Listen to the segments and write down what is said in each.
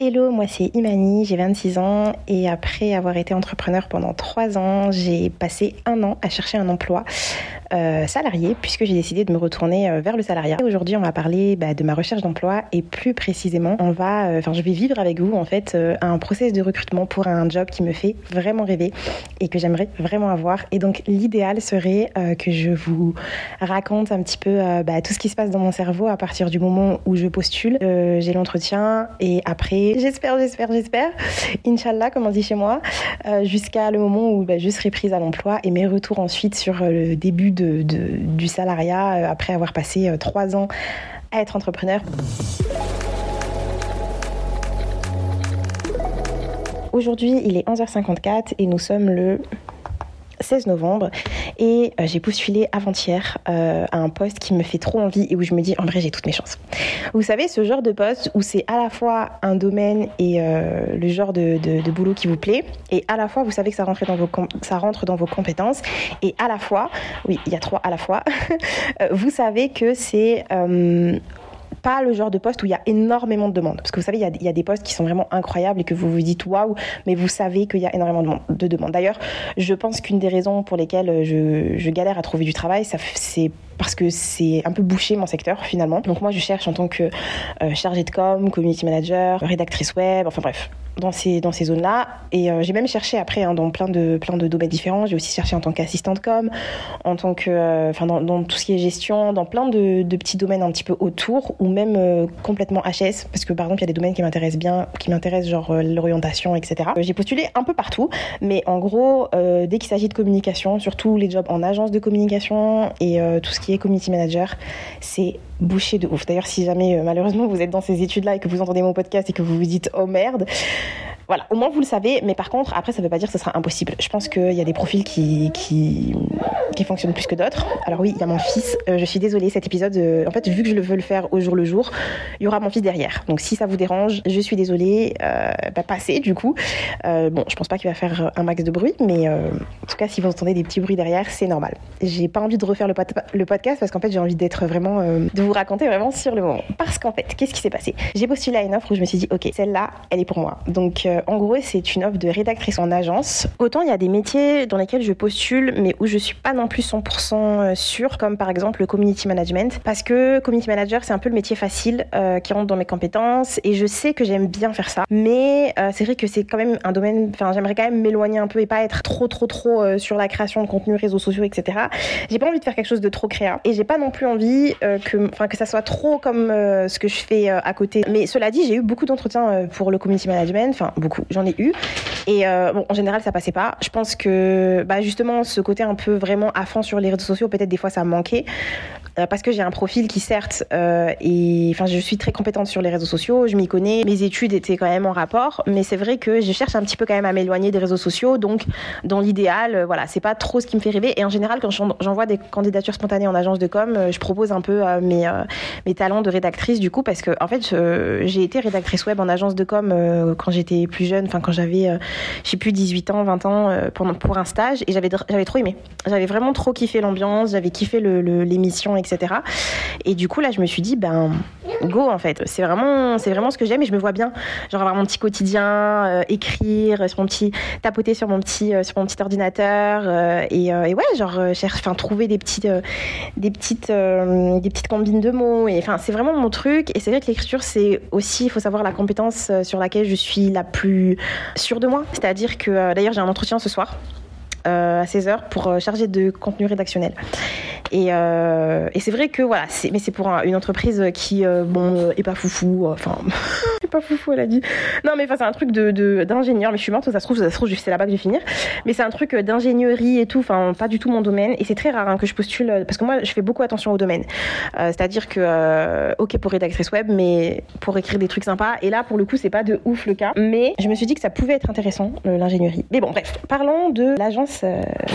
Hello, moi c'est Imani, j'ai 26 ans et après avoir été entrepreneur pendant 3 ans, j'ai passé un an à chercher un emploi euh, salarié puisque j'ai décidé de me retourner euh, vers le salariat. Aujourd'hui, on va parler bah, de ma recherche d'emploi et plus précisément, on va, euh, enfin, je vais vivre avec vous en fait un process de recrutement pour un job qui me fait vraiment rêver et que j'aimerais vraiment avoir. Et donc, l'idéal serait que je vous raconte un petit peu bah, tout ce qui se passe dans mon cerveau à partir du moment où je postule. j'ai l'entretien et après, j'espère, j'espère, j'espère, Inch'Allah, comme on dit chez moi, jusqu'à le moment où bah, je serai prise à l'emploi et mes retours ensuite sur le début du salariat euh, après avoir passé euh, trois ans à être entrepreneur. Aujourd'hui, il est 11h54 et nous sommes le 16 novembre et euh, j'ai postulé avant-hier euh, à un poste qui me fait trop envie et où je me dis en vrai j'ai toutes mes chances. Vous savez ce genre de poste où c'est à la fois un domaine et euh, le genre de, de, boulot qui vous plaît et à la fois vous savez que ça rentre dans vos, ça rentre dans vos compétences et à la fois, oui il y a trois à la fois, vous savez que c'est pas le genre de poste où il y a énormément de demandes. Parce que vous savez, il y a, des postes qui sont vraiment incroyables et que vous vous dites waouh, mais vous savez qu'il y a énormément de, demandes. D'ailleurs, je pense qu'une des raisons pour lesquelles je, galère à trouver du travail, c'est parce que c'est un peu bouché mon secteur finalement. Donc moi je cherche en tant que euh, chargée de com, community manager, rédactrice web, enfin bref, dans ces, dans ces zones-là. Et euh, j'ai même cherché après hein, dans plein de, plein de domaines différents. J'ai aussi cherché en tant qu'assistante com, en tant que, euh, dans, tout ce qui est gestion, dans plein de, de, petits domaines un petit peu autour, ou même euh, complètement HS, parce que par exemple il y a des domaines qui m'intéressent bien, qui m'intéressent genre l'orientation, etc. j'ai postulé un peu partout, mais en gros, dès qu'il s'agit de communication, surtout les jobs en agence de communication et tout ce qui est community manager, c'est bouché de ouf. D'ailleurs, si jamais malheureusement vous êtes dans ces études-là et que vous entendez mon podcast et que vous vous dites oh merde, voilà, au moins vous le savez, mais par contre, après, ça ne veut pas dire que ce sera impossible. Je pense qu'il y a des profils qui, qui, qui fonctionnent plus que d'autres. Alors oui, il y a mon fils. Euh, je suis désolée, cet épisode, euh, en fait, vu que je veux le faire au jour le jour, il y aura mon fils derrière. Donc si ça vous dérange, je suis désolée. Euh, bah, passez, du coup. Euh, bon, je pense pas qu'il va faire un max de bruit, mais en tout cas, si vous entendez des petits bruits derrière, c'est normal. J'ai pas envie de refaire le, podcast parce qu'en fait, j'ai envie d'être vraiment, vous raconter vraiment sur le moment. Parce qu'en fait, qu'est-ce qui s'est passé? J'ai postulé à une offre où je me suis dit, ok, celle-là, elle est pour moi. Donc en gros, c'est une offre de rédactrice en agence. Autant il y a des métiers dans lesquels je postule, mais où je suis pas non plus 100% euh, sûre, comme par exemple le community management, parce que community manager, c'est un peu le métier facile euh, qui rentre dans mes compétences, et je sais que j'aime bien faire ça. Mais euh, c'est vrai que c'est quand même un domaine, enfin, j'aimerais quand même m'éloigner un peu et pas être trop, trop, trop sur la création de contenu, réseaux sociaux, etc. J'ai pas envie de faire quelque chose de trop créa, et j'ai pas non plus envie que, enfin, que ça soit trop comme ce que je fais à côté. Mais cela dit, j'ai eu beaucoup d'entretiens pour le community management, enfin beaucoup j'en ai eu. Et euh, bon, en général, ça passait pas. Je pense que bah, justement, ce côté un peu vraiment à fond sur les réseaux sociaux, peut-être des fois ça manquait. Euh, parce que j'ai un profil qui certes euh, et enfin je suis très compétente sur les réseaux sociaux, je m'y connais, mes études étaient quand même en rapport, mais c'est vrai que je cherche un petit peu quand même à m'éloigner des réseaux sociaux, donc dans l'idéal, euh, voilà, c'est pas trop ce qui me fait rêver. Et en général, quand j'envoie des candidatures spontanées en agence de com, euh, je propose un peu mes mes talents de rédactrice du coup parce que en fait j'ai été rédactrice web en agence de com quand j'étais plus jeune, enfin quand j'avais je sais plus 18 ans, 20 ans pendant pour un stage et j'avais j'avais trop aimé, j'avais vraiment trop kiffé l'ambiance, j'avais kiffé l'émission etc. Et du coup, là, je me suis dit, ben, go, en fait. C'est vraiment, c'est vraiment ce que j'aime et je me vois bien. Genre, avoir mon petit quotidien, euh, écrire sur mon petit, tapoter sur mon petit, euh, sur mon petit ordinateur, euh, et, ouais, genre, enfin, trouver des petites, des petites, des petites combines de mots. Et enfin, c'est vraiment mon truc. Et c'est vrai que l'écriture, c'est aussi, il faut savoir la compétence sur laquelle je suis la plus sûre de moi. C'est-à-dire que, d'ailleurs, j'ai un entretien ce soir. À 16h pour charger de contenu rédactionnel. Et, euh, et c'est vrai que voilà, mais c'est pour une entreprise qui, euh, bon, euh, est pas foufou. Enfin, c'est pas foufou, elle a dit. Non, mais enfin, c'est un truc de d'ingénieur. mais je suis morte, ça se trouve, ça se trouve, c'est là-bas que je vais finir. Mais c'est un truc d'ingénierie et tout. Enfin, pas du tout mon domaine. Et c'est très rare hein, que je postule parce que moi, je fais beaucoup attention au domaine. C'est-à-dire que, ok, pour rédactrice web, mais pour écrire des trucs sympas. Et là, pour le coup, c'est pas de ouf le cas. Mais je me suis dit que ça pouvait être intéressant l'ingénierie. Mais bon, bref, parlons de l'agence agence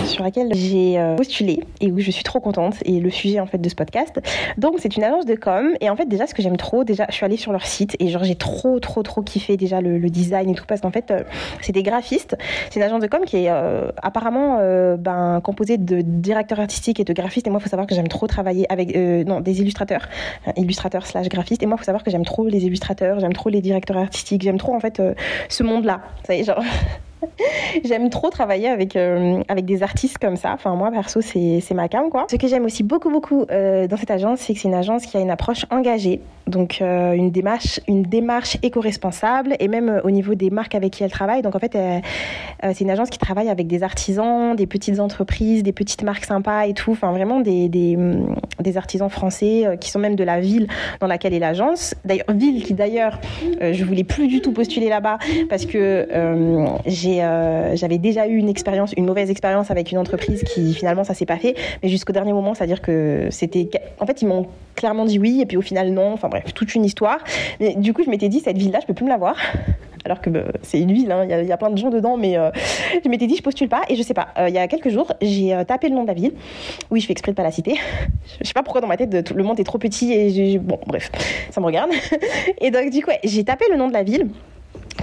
sur laquelle j'ai postulé et où je suis trop contente et le sujet en fait de ce podcast. Donc c'est une agence de com et en fait déjà ce que j'aime trop, déjà je suis allée sur leur site et genre j'ai trop trop trop kiffé déjà le, design et tout parce qu'en fait c'est des graphistes. C'est une agence de com qui est apparemment ben, composée de directeurs artistiques et de graphistes et moi faut savoir que j'aime trop travailler avec non des illustrateurs, illustrateurs slash graphistes et moi faut savoir que j'aime trop les illustrateurs, j'aime trop les directeurs artistiques, j'aime trop en fait ce monde-là. Ça y est, genre. j'aime trop travailler avec, euh, avec des artistes comme ça. Enfin, moi, perso, c'est ma cam, quoi. Ce que j'aime aussi beaucoup, beaucoup euh, dans cette agence, c'est que c'est une agence qui a une approche engagée. Donc, euh, une démarche, une démarche éco-responsable et même au niveau des marques avec qui elle travaille. Donc, en fait, c'est une agence qui travaille avec des artisans, des petites entreprises, des petites marques sympas et tout. Enfin, vraiment des, des, des artisans français qui sont même de la ville dans laquelle est l'agence. D'ailleurs, ville qui, d'ailleurs, je voulais plus du tout postuler là-bas parce que j'ai euh, j'avais déjà eu une expérience, une mauvaise expérience avec une entreprise qui finalement ça s'est pas fait, mais jusqu'au dernier moment, c'est-à-dire que c'était, en fait ils m'ont clairement dit oui et puis au final non, enfin bref, toute une histoire. Mais du coup je m'étais dit cette ville-là, je peux plus me la voir alors que bah, c'est une ville, hein, il y, a plein de gens dedans, mais euh, je m'étais dit je postule pas et je sais pas. Euh, il y a quelques jours, j'ai tapé le nom de la ville. Oui, je fais exprès de pas la citer. je sais pas pourquoi dans ma tête le monde est trop petit et bon bref, ça me regarde. et donc du coup, j'ai tapé le nom de la ville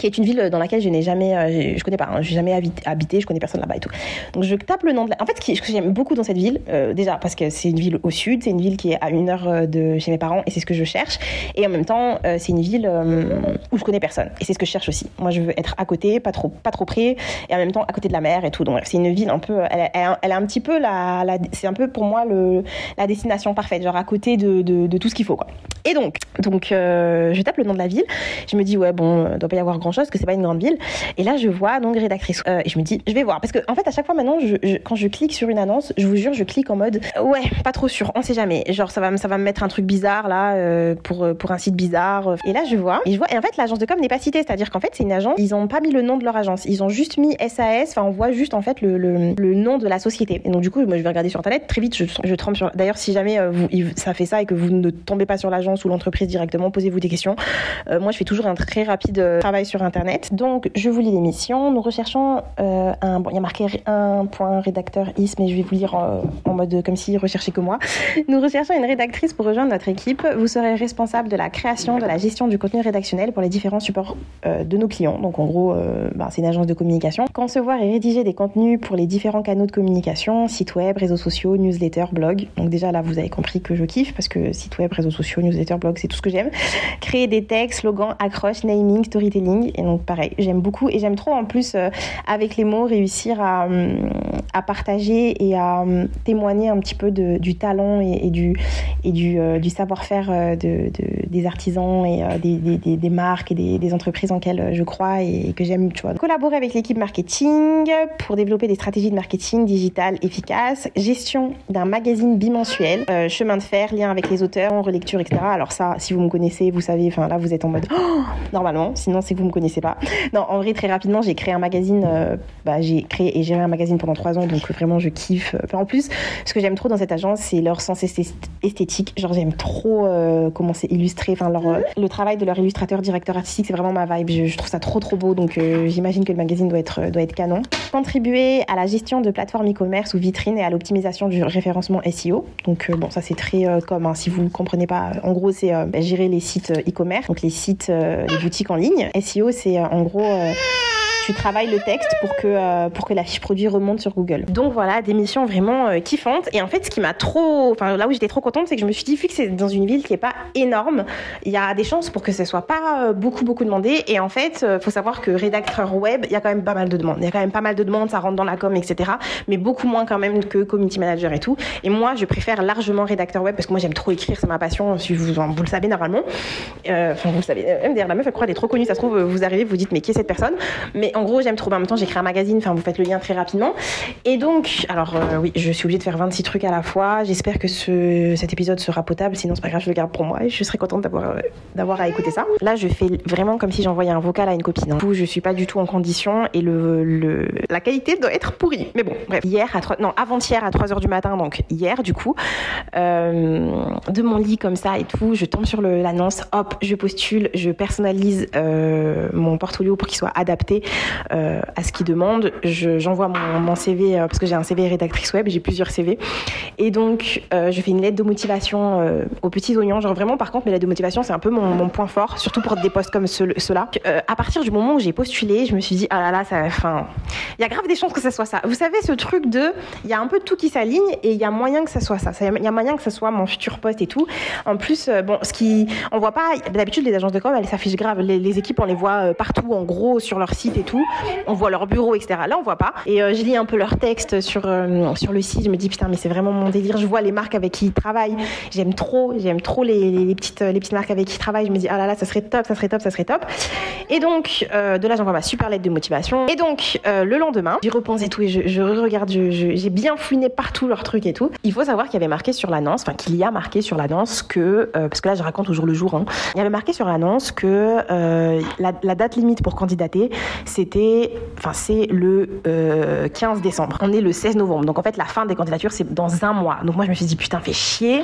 qui est une ville dans laquelle je n'ai jamais, euh, je connais pas, hein, je n'ai jamais habité, je connais personne là-bas et tout. Donc je tape le nom de la... En fait, ce que j'aime beaucoup dans cette ville, euh, déjà parce que c'est une ville au sud, c'est une ville qui est à une heure euh, de chez mes parents et c'est ce que je cherche. Et en même temps, c'est une ville où je connais personne et c'est ce que je cherche aussi. Moi, je veux être à côté, pas trop, pas trop près, et en même temps à côté de la mer et tout. Donc c'est une ville un peu, elle, elle, un petit peu la, c'est un peu pour moi le, la destination parfaite, genre à côté de, de, tout ce qu'il faut quoi. Et donc, donc je tape le nom de la ville, je me dis ouais bon, doit pas y avoir grand chose, que c'est pas une grande ville. Et là, je vois donc rédactrice. Euh, et je me dis, je vais voir. Parce que, en fait, à chaque fois maintenant, quand je clique sur une annonce, je vous jure, je clique en mode, ouais, pas trop sûr, on sait jamais. Genre, ça va, ça va me mettre un truc bizarre là, euh, pour, euh, pour un site bizarre. Et là, je vois. Et je vois. Et en fait, l'agence de com n'est pas citée. C'est-à-dire qu'en fait, c'est une agence, ils ont pas mis le nom de leur agence. Ils ont juste mis SAS. Enfin, on voit juste, en fait, le, le, nom de la société. Et donc, du coup, moi, je vais regarder sur Internet. Très vite, je, je trempe sur. D'ailleurs, si jamais vous, ça fait ça et que vous ne tombez pas sur l'agence ou l'entreprise directement, posez-vous des questions. moi, je fais toujours un très rapide travail sur Internet. Donc, je vous lis l'émission. Nous recherchons euh, un. Bon, il y a marqué un point rédacteur is, mais je vais vous lire euh, en, mode comme s'il recherchait que moi. Nous recherchons une rédactrice pour rejoindre notre équipe. Vous serez responsable de la création, de la gestion du contenu rédactionnel pour les différents supports euh, de nos clients. Donc, en gros, bah, c'est une agence de communication. Concevoir et rédiger des contenus pour les différents canaux de communication, site web, réseaux sociaux, newsletter, blog. Donc, déjà là, vous avez compris que je kiffe parce que site web, réseaux sociaux, newsletter, blog, c'est tout ce que j'aime. Créer des textes, slogans, accroches, naming, storytelling. Et donc, pareil, j'aime beaucoup et j'aime trop en plus euh, avec les mots réussir à, euh, à partager et à euh, témoigner un petit peu de, du talent et, du, et du, savoir-faire de, des artisans et des, des, des, marques et des, entreprises en lesquelles je crois et, que j'aime. Tu. Collaborer avec l'équipe marketing pour développer des stratégies de marketing digital efficaces, gestion d'un magazine bimensuel, chemin de fer, lien avec les auteurs, relecture, etc. Alors ça, si vous me connaissez, vous savez, enfin là vous êtes en mode oh, normalement, sinon c'est que vous me connaissez pas. Non, en vrai, très rapidement, j'ai créé un magazine. Euh, bah, j'ai créé et géré un magazine pendant trois ans, donc vraiment, je kiffe. en plus, ce que j'aime trop dans cette agence, c'est leur sens esthétique. Genre, j'aime trop euh, comment c'est illustré. Enfin, leur, le travail de leur illustrateur, directeur artistique, c'est vraiment ma vibe. Je, trouve ça trop, trop beau. Donc, euh, j'imagine que le magazine doit être, doit être canon. Contribuer à la gestion de plateformes e-commerce ou vitrines et à l'optimisation du référencement SEO. Donc, bon, ça, c'est très comme, hein, si vous ne comprenez pas, en gros, c'est bah, gérer les sites e-commerce, donc les sites, les boutiques en ligne. SEO, c'est en gros euh, tu travailles le texte pour que, euh, pour que la fiche produit remonte sur Google. Donc voilà, des missions vraiment euh, kiffantes. Et en fait, ce qui m'a trop. Enfin, là où j'étais trop contente, c'est que je me suis dit, vu que c'est dans une ville qui est pas énorme, il y a des chances pour que ce soit pas beaucoup, beaucoup demandé. Et en fait, il faut savoir que rédacteur web, il y a quand même pas mal de demandes. Il y a quand même pas mal de demandes, ça rentre dans la com, etc. Mais beaucoup moins quand même que community manager et tout. Et moi, je préfère largement rédacteur web parce que moi, j'aime trop écrire, c'est ma passion. Si vous, le savez normalement. Enfin, vous le savez. Même d'ailleurs, la meuf, elle croit qu'elle est trop connue. Ça se trouve, vous arrivez, vous dites, mais qui est cette personne? Mais en gros, j'aime trop. En même temps, créé un magazine. Enfin, vous faites le lien très rapidement. Et donc, alors euh, oui, je suis obligée de faire 26 trucs à la fois. J'espère que ce, cet épisode sera potable. Sinon, c'est pas grave, je le garde pour moi et je serai contente d'avoir euh, à écouter ça. Là, je fais vraiment comme si j'envoyais un vocal à une copine. Hein. Du coup, je suis pas du tout en condition et le, le la qualité doit être pourrie. Mais bon, bref. Hier à 3, non, avant-hier à 3 heures du matin, donc hier du coup, euh, de mon lit comme ça et tout, je tombe sur l'annonce. Hop, je postule, je personnalise mon portfolio pour qu'il soit adapté à ce qu'ils demandent. J'envoie mon, CV parce que j'ai un CV rédactrice web, j'ai plusieurs CV, et donc je fais une lettre de motivation aux petits oignons. Genre vraiment, par contre, mes lettres de motivation c'est un peu mon, point fort, surtout pour des postes comme ceux-là. à partir du moment où j'ai postulé, je me suis dit ah là là, enfin, il y a grave des chances que ça soit ça. Vous savez ce truc de, il y a un peu tout qui s'aligne et il y a moyen que ça soit ça. Il y a moyen que ça soit mon futur poste et tout. En plus, euh, bon, ce qui, on voit pas, d'habitude les agences de com, elles s'affichent grave. Les, équipes, on les voit euh, partout, en gros, sur leur site et tout. On voit leur bureau, etc. Là, on voit pas. Et euh, je lis un peu leur texte sur, sur le site. Je me dis, putain, mais c'est vraiment mon délire. Je vois les marques avec qui ils travaillent. J'aime trop, j'aime trop les, petites, marques avec qui ils travaillent. Je me dis, ah là là, ça serait top, ça serait top, ça serait top. Et donc, de là, j'envoie ma super lettre de motivation. Et donc, le lendemain, j'y repense et tout, et je, regarde, j'ai bien fouiné partout leurs trucs et tout. Il faut savoir qu'il y avait marqué sur l'annonce, enfin qu'il y a marqué sur l'annonce que, euh, parce que là je raconte au le jour, hein, il y avait marqué sur l'annonce que euh, la, date limite pour candidater, c'était, enfin c'est le 15 euh, décembre. On est le 16 novembre, donc en fait la fin des candidatures c'est dans un mois. Donc moi je me suis dit putain fais chier,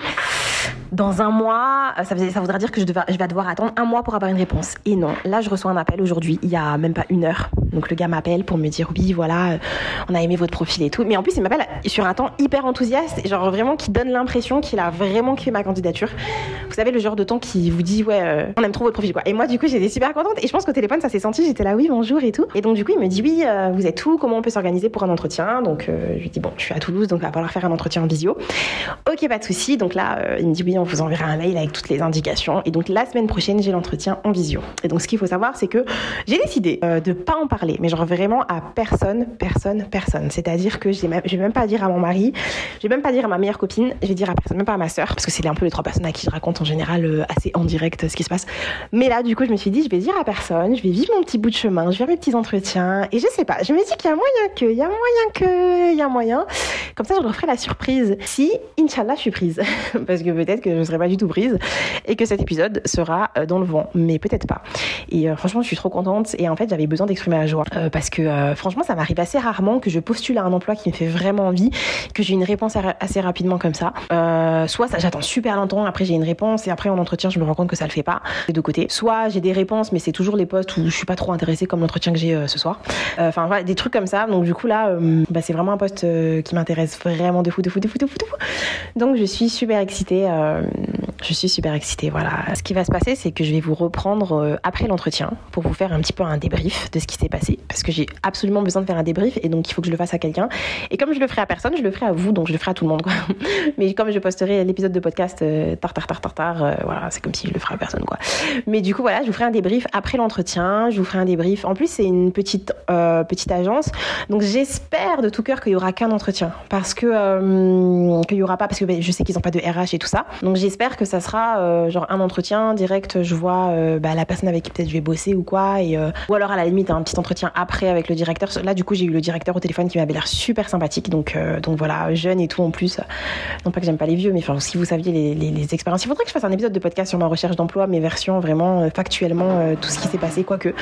dans un mois, ça, ça voudrait dire que je, je vais devoir attendre un mois pour avoir une réponse. Et non, là je reçois un appel aujourd'hui, il y a même pas une heure. Donc le gars m'appelle pour me dire oui voilà, on a aimé votre profil et tout. Mais en plus il m'appelle sur un temps hyper enthousiaste, genre vraiment qui donne l'impression qu'il a vraiment fait ma candidature. Vous savez, le genre de temps qui vous dit, ouais, euh, on aime trop votre profil, quoi. Et moi, du coup, j'étais super contente. Et je pense qu'au téléphone, ça s'est senti. J'étais là, oui, bonjour et tout. Et donc, du coup, il me dit, oui, euh, vous êtes où? Comment on peut s'organiser pour un entretien? Donc, euh, je lui dis, bon, je suis à Toulouse, donc il va falloir faire un entretien en visio. Ok, pas de souci. Donc là, il me dit, oui, on vous enverra un mail avec toutes les indications. Et donc, la semaine prochaine, j'ai l'entretien en visio. Et donc, ce qu'il faut savoir, c'est que j'ai décidé de pas en parler, mais genre vraiment à personne, personne, personne. C'est-à-dire que je vais même pas dire à mon mari, je vais même pas dire à ma meilleure copine, je vais dire à personne, même pas à ma sœur, parce que c'est un peu les trois personnes à qui je raconte en général euh, assez en direct ce qui se passe. Mais là, du coup, je me suis dit, je vais dire à personne, je vais vivre mon petit bout de chemin, je vais faire mes petits entretiens, et je sais pas, je me dis qu'il y a moyen que, il y a moyen que, il y a moyen. Comme ça, je leur la surprise si, Inch'Allah, je suis prise. parce que peut-être que je ne serai pas du tout prise, et que cet épisode sera euh, dans le vent, mais peut-être pas. Et euh, franchement, je suis trop contente, et en fait, j'avais besoin d'exprimer la joie, parce que franchement, ça m'arrive assez rarement que je postule à un emploi qui me fait vraiment envie, que j'ai une réponse assez rapidement comme ça. soit j'attends super longtemps, après j'ai une réponse et après en entretien je me rends compte que ça le fait pas des deux côtés. Soit j'ai des réponses mais c'est toujours les postes où je suis pas trop intéressée comme l'entretien que j'ai euh, ce soir. Euh, enfin voilà, des trucs comme ça. Donc du coup là, euh, bah, c'est vraiment un poste qui m'intéresse vraiment de fou, de fou, de fou, de fou, de fou. Donc je suis super excitée. je suis super excitée. Voilà. Ce qui va se passer, c'est que je vais vous reprendre après l'entretien pour vous faire un petit peu un débrief de ce qui s'est passé parce que j'ai absolument besoin de faire un débrief et donc il faut que je le fasse à quelqu'un. Et comme je le ferai à personne, je le ferai à vous, donc je le ferai à tout le monde. Quoi. Mais comme je posterai l'épisode de podcast tard, tard, tard, tard, euh, voilà, c'est comme si je le ferais à personne, quoi. Mais du coup, voilà, je vous ferai un débrief après l'entretien, je vous ferai un débrief. En plus, c'est une petite, euh, petite agence, donc j'espère de tout cœur qu'il y aura qu'un entretien, parce que euh, qu'il y aura pas, parce que ben, je sais qu'ils ont pas de RH et tout ça, donc j'espère que ça sera genre un entretien direct. Je vois bah, la personne avec qui peut-être je vais bosser ou quoi, et ou alors à la limite un petit entretien après avec le directeur. Là, du coup, j'ai eu le directeur au téléphone qui m'avait l'air super sympathique, donc donc voilà, jeune et tout en plus. Non pas que j'aime pas les vieux, mais enfin si vous saviez les, les, les expériences, il faudrait que je fasse un épisode de podcast sur ma recherche d'emploi, mes versions vraiment euh, factuellement euh, tout ce qui s'est passé, quoique.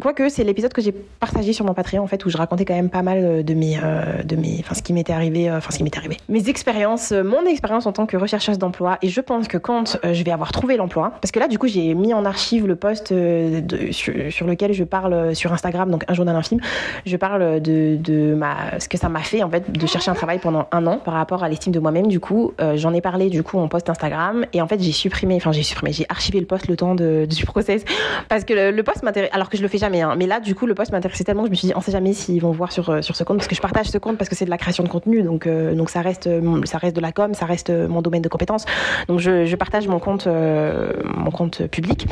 Quoique, c'est l'épisode que j'ai partagé sur mon Patreon, en fait, où je racontais quand même pas mal euh, de mes, de mes, enfin, ce qui m'était arrivé, enfin, ce qui m'était arrivé. Mes expériences, mon expérience en tant que rechercheuse d'emploi, et je pense que quand je vais avoir trouvé l'emploi, parce que là, du coup, j'ai mis en archive le post sur, lequel je parle sur Instagram, donc un journal infime, je parle de, de ma, ce que ça m'a fait, en fait, de chercher un travail pendant un an par rapport à l'estime de moi-même, du coup, j'en ai parlé, du coup, en post Instagram, et en fait, j'ai supprimé, enfin, j'ai supprimé, j'ai archivé le poste le temps de, du process parce que le, poste m'intéresse, alors que je le fais jamais, hein. mais là, du coup, le poste m'intéressait tellement que je me suis dit, on sait jamais s'ils vont voir sur, sur ce compte parce que je partage ce compte parce que c'est de la création de contenu, donc, euh, donc ça reste, ça reste de la com, ça reste mon domaine de compétences. Donc je, je partage mon compte, euh, mon compte public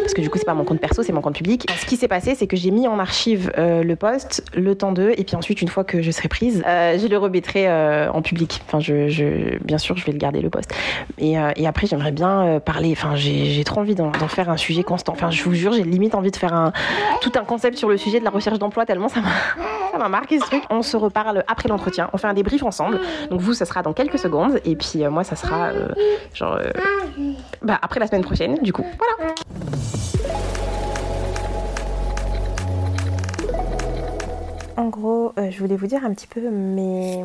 parce que du coup, c'est pas mon compte perso, c'est mon compte public. Ce qui s'est passé, c'est que j'ai mis en archive euh, le poste, le temps d'eux, et puis ensuite, une fois que je serai prise, je le remettrai en public. Enfin, je, je, bien sûr, je vais le garder le poste. Et, et après, j'aimerais bien parler. Enfin, j'ai trop envie d'en faire un sujet constant. Enfin, je vous jure, j'ai limite envie de faire un, tout un concept sur le sujet de la recherche d'emploi, tellement ça m'a marqué ce truc. On se reparle après l'entretien. On fait un débrief ensemble. Donc, vous, ça sera dans quelques secondes. Et puis, euh, moi, ça sera euh, genre euh, bah, après la semaine prochaine. Du coup, voilà. En gros, je voulais vous dire un petit peu mais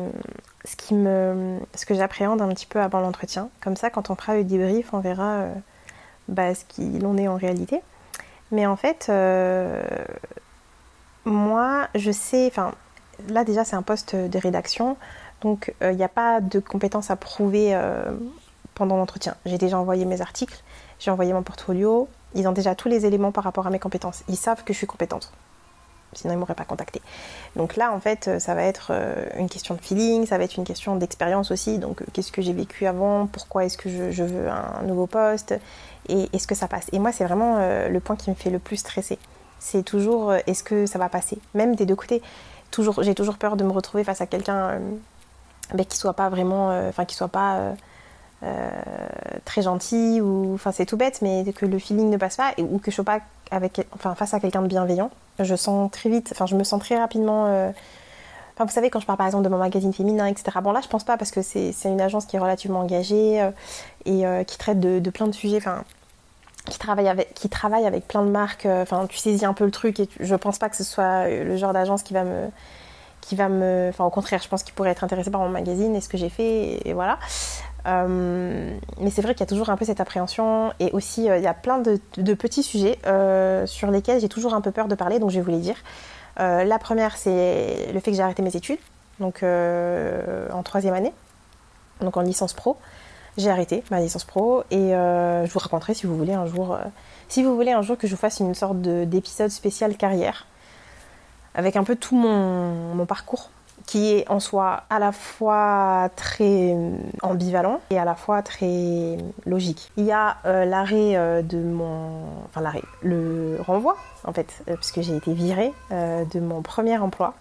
ce qui me ce que j'appréhende un petit peu avant l'entretien. Comme ça, quand on fera le débrief, on verra bah, ce qu'il en est en réalité. Mais en fait, euh, moi, je sais, enfin, là déjà c'est un poste de rédaction, donc il n'y a pas de compétences à prouver pendant l'entretien. J'ai déjà envoyé mes articles, j'ai envoyé mon portfolio, ils ont déjà tous les éléments par rapport à mes compétences. Ils savent que je suis compétente. Sinon, ils m'auraient pas contacté. Donc là, en fait, ça va être euh, une question de feeling, ça va être une question d'expérience aussi. Donc, euh, qu'est-ce que j'ai vécu avant? Pourquoi est-ce que je, veux un nouveau poste? Et est-ce que ça passe? Et moi, c'est vraiment euh, le point qui me fait le plus stresser. C'est toujours est-ce que ça va passer? Même des deux côtés. Toujours, j'ai toujours peur de me retrouver face à quelqu'un ben, qui soit pas vraiment, enfin, qui soit pas euh, très gentil ou enfin c'est tout bête mais que le feeling ne passe pas ou que je sois pas face à quelqu'un de bienveillant je sens très vite enfin je me sens très rapidement euh, Enfin, vous savez, quand je parle par exemple de mon magazine féminin, etc. Bon, là, je pense pas parce que c'est une agence qui est relativement engagée euh, et qui traite de, plein de sujets. Enfin, qui travaille avec, qui travaille avec plein de marques. Enfin, tu saisis un peu le truc et je pense pas que ce soit le genre d'agence qui va me, qui va me, enfin, au contraire, je pense qu'il pourrait être intéressé par mon magazine et ce que j'ai fait et voilà. Euh, mais c'est vrai qu'il y a toujours un peu cette appréhension et aussi euh, il y a plein de, petits sujets euh, sur lesquels j'ai toujours un peu peur de parler, donc je vais vous les dire. la première, c'est le fait que j'ai arrêté mes études, donc en troisième année, donc en licence pro. J'ai arrêté ma licence pro et je vous raconterai si vous voulez un jour, si vous voulez un jour que je vous fasse une sorte d'épisode spécial carrière avec un peu tout mon parcours qui est en soi à la fois très ambivalent et à la fois très logique. Il y a euh, l'arrêt euh, de mon... Enfin l'arrêt, le renvoi en fait, euh, puisque j'ai été virée de mon premier emploi.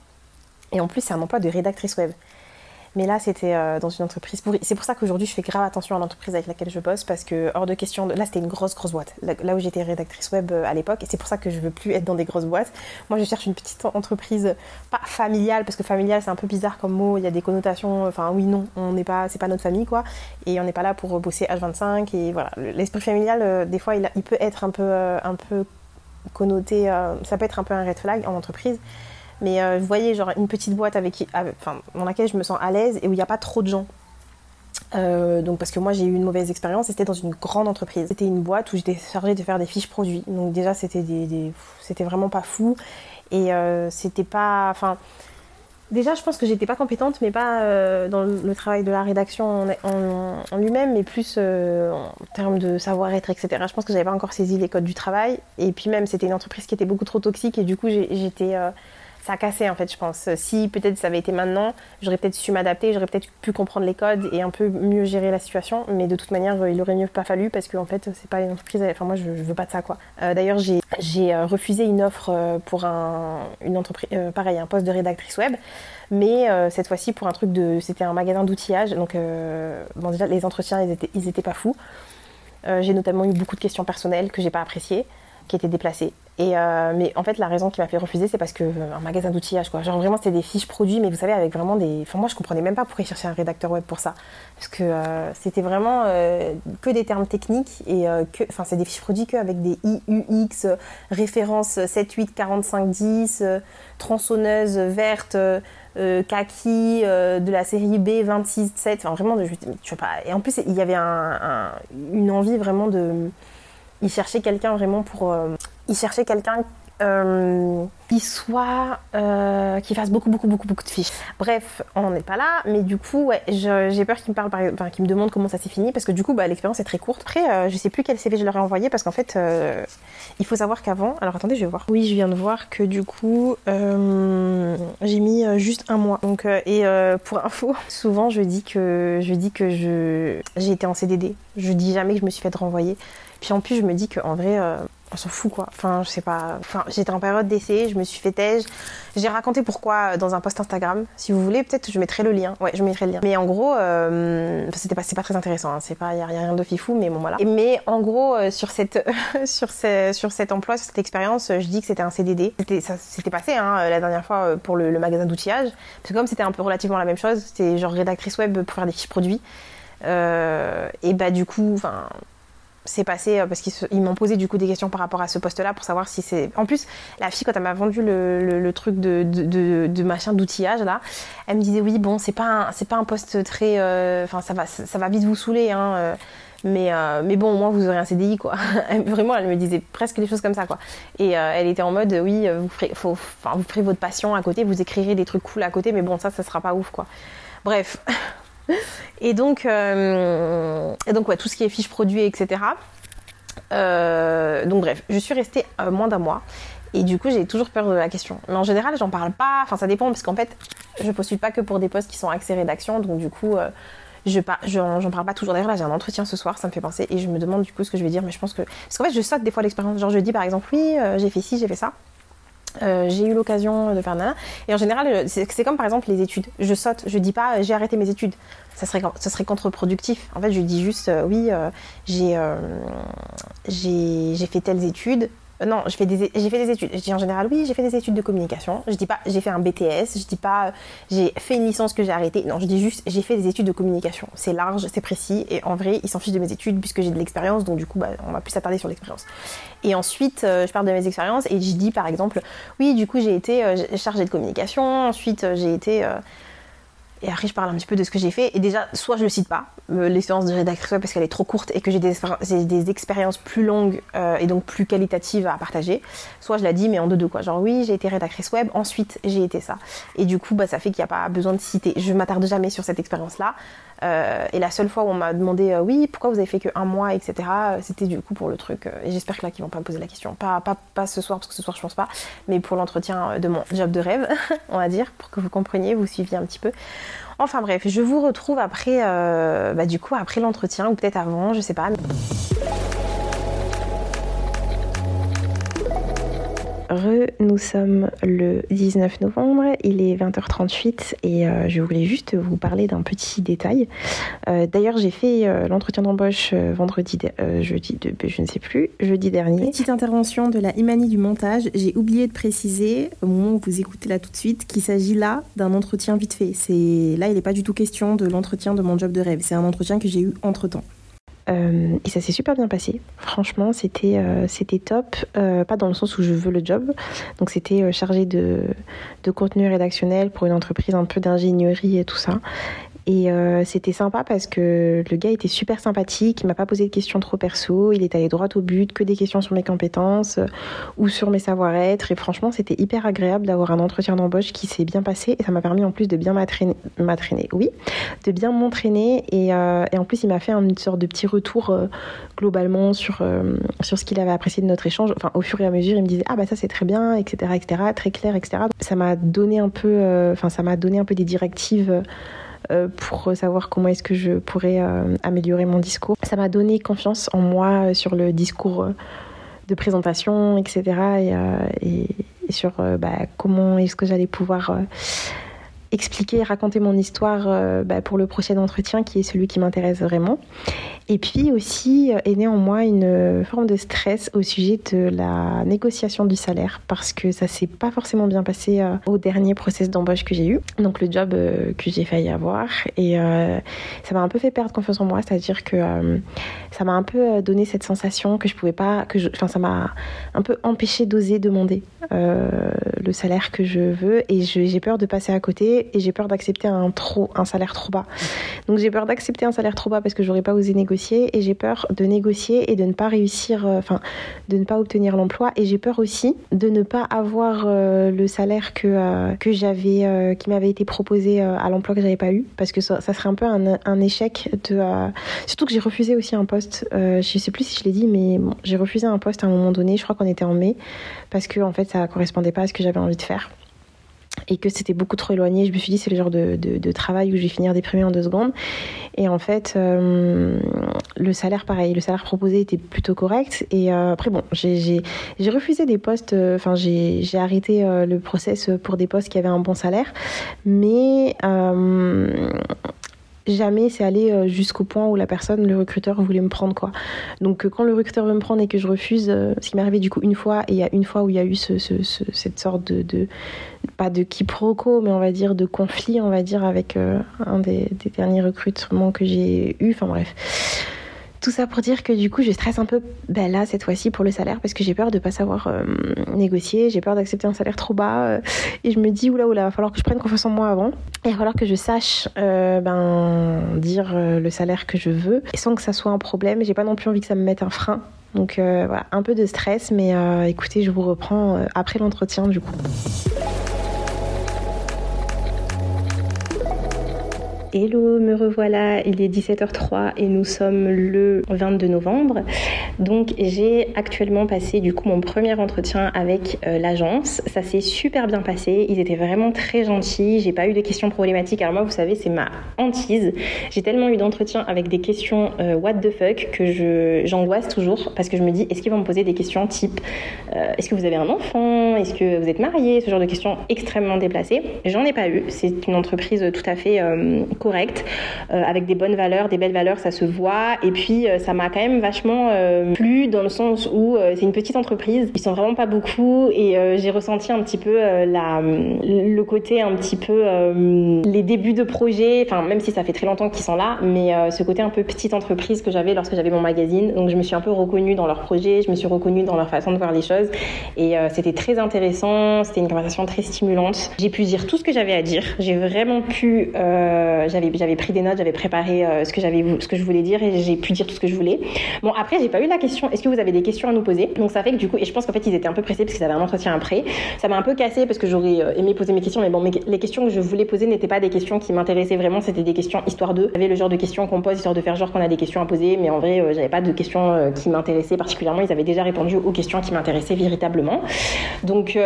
Et en plus c'est un emploi de rédactrice web. Mais là, c'était euh, dans une entreprise. C'est pour ça qu'aujourd'hui, je fais grave attention à l'entreprise avec laquelle je bosse parce que, hors de question, là, c'était une grosse, grosse boîte. Là, où j'étais rédactrice web euh, à l'époque. Et c'est pour ça que je veux plus être dans des grosses boîtes. Moi, je cherche une petite entreprise, pas familiale, parce que familiale, c'est un peu bizarre comme mot. Il y a des connotations. Enfin, oui, non, on n'est pas, c'est pas notre famille, quoi. Et on n'est pas là pour bosser H25. Et voilà. L'esprit familial, euh, des fois, il, il, peut être un peu, un peu connoté. ça peut être un peu un red flag en entreprise. Mais euh, vous voyez, genre une petite boîte avec, enfin, dans laquelle je me sens à l'aise et où il n'y a pas trop de gens. Euh, donc parce que moi j'ai eu une mauvaise expérience, c'était dans une grande entreprise. C'était une boîte où j'étais chargée de faire des fiches produits. Donc déjà c'était des, c'était vraiment pas fou et euh, c'était pas, enfin déjà je pense que j'étais pas compétente, mais pas dans le travail de la rédaction en, lui-même, mais plus en termes de savoir-être, etc. Je pense que j'avais pas encore saisi les codes du travail et puis même c'était une entreprise qui était beaucoup trop toxique et du coup j'étais ça a cassé en fait, je pense. Si peut-être ça avait été maintenant, j'aurais peut-être su m'adapter, j'aurais peut-être pu comprendre les codes et un peu mieux gérer la situation. Mais de toute manière, il aurait mieux pas fallu parce qu'en fait, c'est pas une entreprise. Enfin, moi, je, veux pas de ça quoi. Euh, d'ailleurs, j'ai euh, refusé une offre euh, pour un, une entreprise, pareil, un poste de rédactrice web, mais cette fois-ci pour un truc de, c'était un magasin d'outillage. Donc, bon, déjà les entretiens, ils étaient, ils étaient pas fous. j'ai notamment eu beaucoup de questions personnelles que j'ai pas appréciées qui était déplacé. Et euh, mais en fait, la raison qui m'a fait refuser, c'est parce que euh, un magasin d'outillage, quoi. Genre vraiment, c'était des fiches produits, mais vous savez, avec vraiment des. Enfin, moi, je comprenais même pas pourquoi ils cherchaient un rédacteur web pour ça, parce que euh, c'était vraiment que des termes techniques et que. Enfin, c'est des fiches produits que avec des IUX, références 7, 8, 45, 10, tronçonneuse verte. kaki de la série B 26 7 enfin vraiment je, je sais pas et en plus il y avait un, une envie vraiment de il cherchait quelqu'un vraiment pour. Il cherchait quelqu'un euh, qui soit euh, qui fasse beaucoup beaucoup beaucoup beaucoup de fiches. Bref, on n'en est pas là, mais du coup, ouais, j'ai peur qu'il me parle, enfin, qu'il me demande comment ça s'est fini, parce que du coup, bah, l'expérience est très courte. Après, je sais plus quel CV je leur ai envoyé, parce qu'en fait, il faut savoir qu'avant, alors attendez, je vais voir. Oui, je viens de voir que du coup, j'ai mis juste un mois. Donc, et pour info, souvent je dis que je dis que j'ai été en CDD. Je dis jamais que je me suis fait renvoyer. Puis en plus, je me dis qu'en vrai, euh, on s'en fout quoi. Enfin, je sais pas. Enfin, j'étais en période d'essai, je me suis fait tège. J'ai raconté pourquoi euh, dans un post Instagram. Si vous voulez, peut-être je mettrai le lien. Ouais, je mettrai le lien. Mais en gros, euh, c'était pas, c'est pas très intéressant. Hein. C'est pas, y a, rien de fifou, mais bon voilà. mais en gros, sur cette, sur sur cet emploi, sur cette expérience, je dis que c'était un CDD. C'était, ça s'était passé hein, la dernière fois pour le, le magasin d'outillage. Parce que comme c'était un peu relativement la même chose, c'était genre rédactrice web pour faire des fiches produits. et bah du coup, enfin c'est passé euh, parce qu'ils m'ont posé du coup des questions par rapport à ce poste-là pour savoir si c'est. En plus, la fille quand elle m'a vendu le, truc de, machin d'outillage là, elle me disait oui bon c'est pas c'est pas un poste très, euh, enfin ça va ça va vite vous saouler hein, euh, Mais, mais bon, au moins, vous aurez un CDI, quoi. Vraiment, elle me disait presque des choses comme ça, quoi. Et elle était en mode, oui, vous ferez, faut, vous ferez votre passion à côté, vous écrirez des trucs cool à côté, mais bon, ça, ça sera pas ouf, quoi. Bref. et donc, et donc ouais, tout ce qui est fiche produit, etc. donc, bref, je suis restée moins d'un mois. Et du coup, j'ai toujours peur de la question. Mais en général, j'en parle pas. Enfin, ça dépend parce qu'en fait, je postule pas que pour des postes qui sont axés rédaction. Donc, du coup, euh, je j'en parle pas toujours. D'ailleurs, là, j'ai un entretien ce soir, ça me fait penser. Et je me demande du coup ce que je vais dire. Mais je pense que. Parce qu'en fait, je saute des fois l'expérience. Genre, je dis par exemple, oui, euh, j'ai fait ci, j'ai fait ça. Euh, j'ai eu l'occasion de faire nana. Et en général, c'est comme par exemple les études. Je saute, je dis pas j'ai arrêté mes études. Ça serait, ça serait contre-productif. En fait, je dis juste oui, j'ai j'ai fait telles études, euh, non, j'ai fait, des, fait des études. Je dis en général, oui, j'ai fait des études de communication. Je dis pas, j'ai fait un BTS. Je dis pas, j'ai fait une licence que j'ai arrêtée. Non, je dis juste, j'ai fait des études de communication. C'est large, c'est précis. Et en vrai, ils s'en fichent de mes études puisque j'ai de l'expérience. Donc, du coup, bah, on va plus s'attarder sur l'expérience. Et ensuite, euh, je parle de mes expériences et je dis, par exemple, oui, du coup, j'ai été euh, chargée de communication. Ensuite, j'ai été et après, je parle un petit peu de ce que j'ai fait. Et déjà, soit je ne cite pas, euh, l'expérience de rédactrice web parce qu'elle est trop courte et que j'ai des, expériences plus longues euh, et donc plus qualitatives à partager. Soit je la dis, mais en deux deux quoi. Genre, oui, j'ai été rédactrice web, ensuite j'ai été ça. Et du coup, bah, ça fait qu'il n'y a pas besoin de citer. Je m'attarde jamais sur cette expérience-là. Euh, et la seule fois où on m'a demandé, oui, pourquoi vous avez fait que un mois, etc., c'était du coup pour le truc. et j'espère que là, qu'ils vont pas me poser la question. Pas, pas, pas ce soir, parce que ce soir, je pense pas, mais pour l'entretien de mon job de rêve, on va dire, pour que vous compreniez, vous suiviez un petit peu. Enfin bref, je vous retrouve après, euh, bah, du coup, après l'entretien, ou peut-être avant, je sais pas. Re, nous sommes le 19 novembre, il est 20h38 et euh, je voulais juste vous parler d'un petit détail. Euh, d'ailleurs, j'ai fait euh, l'entretien d'embauche vendredi, jeudi, de, je ne sais plus, jeudi dernier. Petite intervention de la Imani du montage, j'ai oublié de préciser au moment où vous écoutez là tout de suite qu'il s'agit là d'un entretien vite fait. Là, il n'est pas du tout question de l'entretien de mon job de rêve. C'est un entretien que j'ai eu entre temps. Euh, et ça s'est super bien passé. Franchement, c'était euh, top. Euh, pas dans le sens où je veux le job. Donc c'était chargé de, de contenu rédactionnel pour une entreprise un peu d'ingénierie et tout ça. Et euh, c'était sympa parce que le gars était super sympathique, il m'a pas posé de questions trop perso, il est allé droit au but, que des questions sur mes compétences euh, ou sur mes savoir-être. Et franchement, c'était hyper agréable d'avoir un entretien d'embauche qui s'est bien passé et ça m'a permis en plus de bien m'entraîner, oui, de bien m'entraîner. Et, euh, et, en plus, il m'a fait une sorte de petit retour globalement sur, sur ce qu'il avait apprécié de notre échange. Enfin, au fur et à mesure, il me disait ah bah ça c'est très bien, etc., etc., très clair, etc. Ça m'a donné un peu, enfin ça m'a donné un peu des directives pour savoir comment est-ce que je pourrais euh, améliorer mon discours. Ça m'a donné confiance en moi euh, sur le discours de présentation, etc. Et, sur bah, comment est-ce que j'allais pouvoir expliquer, raconter mon histoire bah, pour le prochain entretien qui est celui qui m'intéresse vraiment. Et puis aussi euh, est né en moi une forme de stress au sujet de la négociation du salaire parce que ça s'est pas forcément bien passé euh, au dernier process d'embauche que j'ai eu, donc le job euh, que j'ai failli avoir. Et ça m'a un peu fait perdre confiance en moi, c'est-à-dire que ça m'a un peu donné cette sensation que je pouvais pas, que je, enfin ça m'a un peu empêché d'oser demander le salaire que je veux et j'ai peur de passer à côté et j'ai peur d'accepter un trop un salaire trop bas. Donc j'ai peur d'accepter un salaire trop bas parce que j'aurais pas osé négocier et j'ai peur de négocier et de ne pas réussir, euh, enfin, de ne pas obtenir l'emploi. Et j'ai peur aussi de ne pas avoir euh, le salaire que, euh, que j'avais, qui m'avait été proposé à l'emploi que j'avais pas eu, parce que ça, serait un peu un, échec de. surtout que j'ai refusé aussi un poste. je sais plus si je l'ai dit, mais j'ai refusé un poste à un moment donné. Je crois qu'on était en mai, parce que en fait, ça correspondait pas à ce que j'avais envie de faire et que c'était beaucoup trop éloigné. Je me suis dit, c'est le genre de, de, travail où je vais finir déprimée en deux secondes. Et en fait, euh, le salaire, pareil, le salaire proposé était plutôt correct. Et euh, après, bon, j'ai refusé des postes, euh, enfin, j'ai arrêté le process pour des postes qui avaient un bon salaire. Mais jamais c'est aller euh, jusqu'au point où la personne, le recruteur, voulait me prendre quoi. Donc euh, quand le recruteur veut me prendre et que je refuse, euh, ce qui m'est arrivé du coup une fois, et il y a une fois où il y a eu ce, cette sorte de, de, pas de quiproquo, mais on va dire de conflit, on va dire avec un des, des, derniers recrutements que j'ai eu. Enfin bref tout ça pour dire que du coup, je stresse un peu ben là, cette fois-ci, pour le salaire, parce que j'ai peur de pas savoir euh, négocier, j'ai peur d'accepter un salaire trop bas. Euh, et je me dis, oula, oula, il va falloir que je prenne confiance en moi avant. Et il va falloir que je sache euh, ben, dire le salaire que je veux, sans que ça soit un problème. J'ai pas non plus envie que ça me mette un frein. Donc voilà, un peu de stress, mais écoutez, je vous reprends après l'entretien du coup. Hello, me revoilà, il est 17h03 et nous sommes le 22 novembre. Donc j'ai actuellement passé du coup mon premier entretien avec euh, l'agence. Ça s'est super bien passé, ils étaient vraiment très gentils, j'ai pas eu de questions problématiques. Alors moi vous savez c'est ma hantise. J'ai tellement eu d'entretiens avec des questions euh, what the fuck que j'angoisse toujours parce que je me dis est-ce qu'ils vont me poser des questions type euh, est-ce que vous avez un enfant? Est-ce que vous êtes marié? Ce genre de questions extrêmement déplacées. J'en ai pas eu. C'est une entreprise tout à fait correct, euh, avec des bonnes valeurs, des belles valeurs, ça se voit. Et puis euh, ça m'a quand même vachement euh, plu dans le sens où c'est une petite entreprise, ils sont vraiment pas beaucoup et j'ai ressenti un petit peu la, le côté un petit peu les débuts de projet, enfin même si ça fait très longtemps qu'ils sont là, mais ce côté un peu petite entreprise que j'avais lorsque j'avais mon magazine. Donc je me suis un peu reconnue dans leur projet, je me suis reconnue dans leur façon de voir les choses et c'était très intéressant, c'était une conversation très stimulante. J'ai pu dire tout ce que j'avais à dire, j'ai vraiment pu, j'avais pris des notes, j'avais préparé euh, ce que j'avais ce que je voulais dire et j'ai pu dire tout ce que je voulais. Bon après j'ai pas eu la question. Est-ce que vous avez des questions à nous poser? Donc ça fait que du coup et je pense qu'en fait ils étaient un peu pressés parce qu'ils avaient un entretien après. Ça m'a un peu cassé parce que j'aurais euh, aimé poser mes questions mais bon les questions que je voulais poser n'étaient pas des questions qui m'intéressaient vraiment. C'était des questions histoire d'eux. J'avais le genre de questions qu'on pose histoire de faire genre qu'on a des questions à poser mais en vrai euh, j'avais pas de questions qui m'intéressaient particulièrement. Ils avaient déjà répondu aux questions qui m'intéressaient véritablement. Donc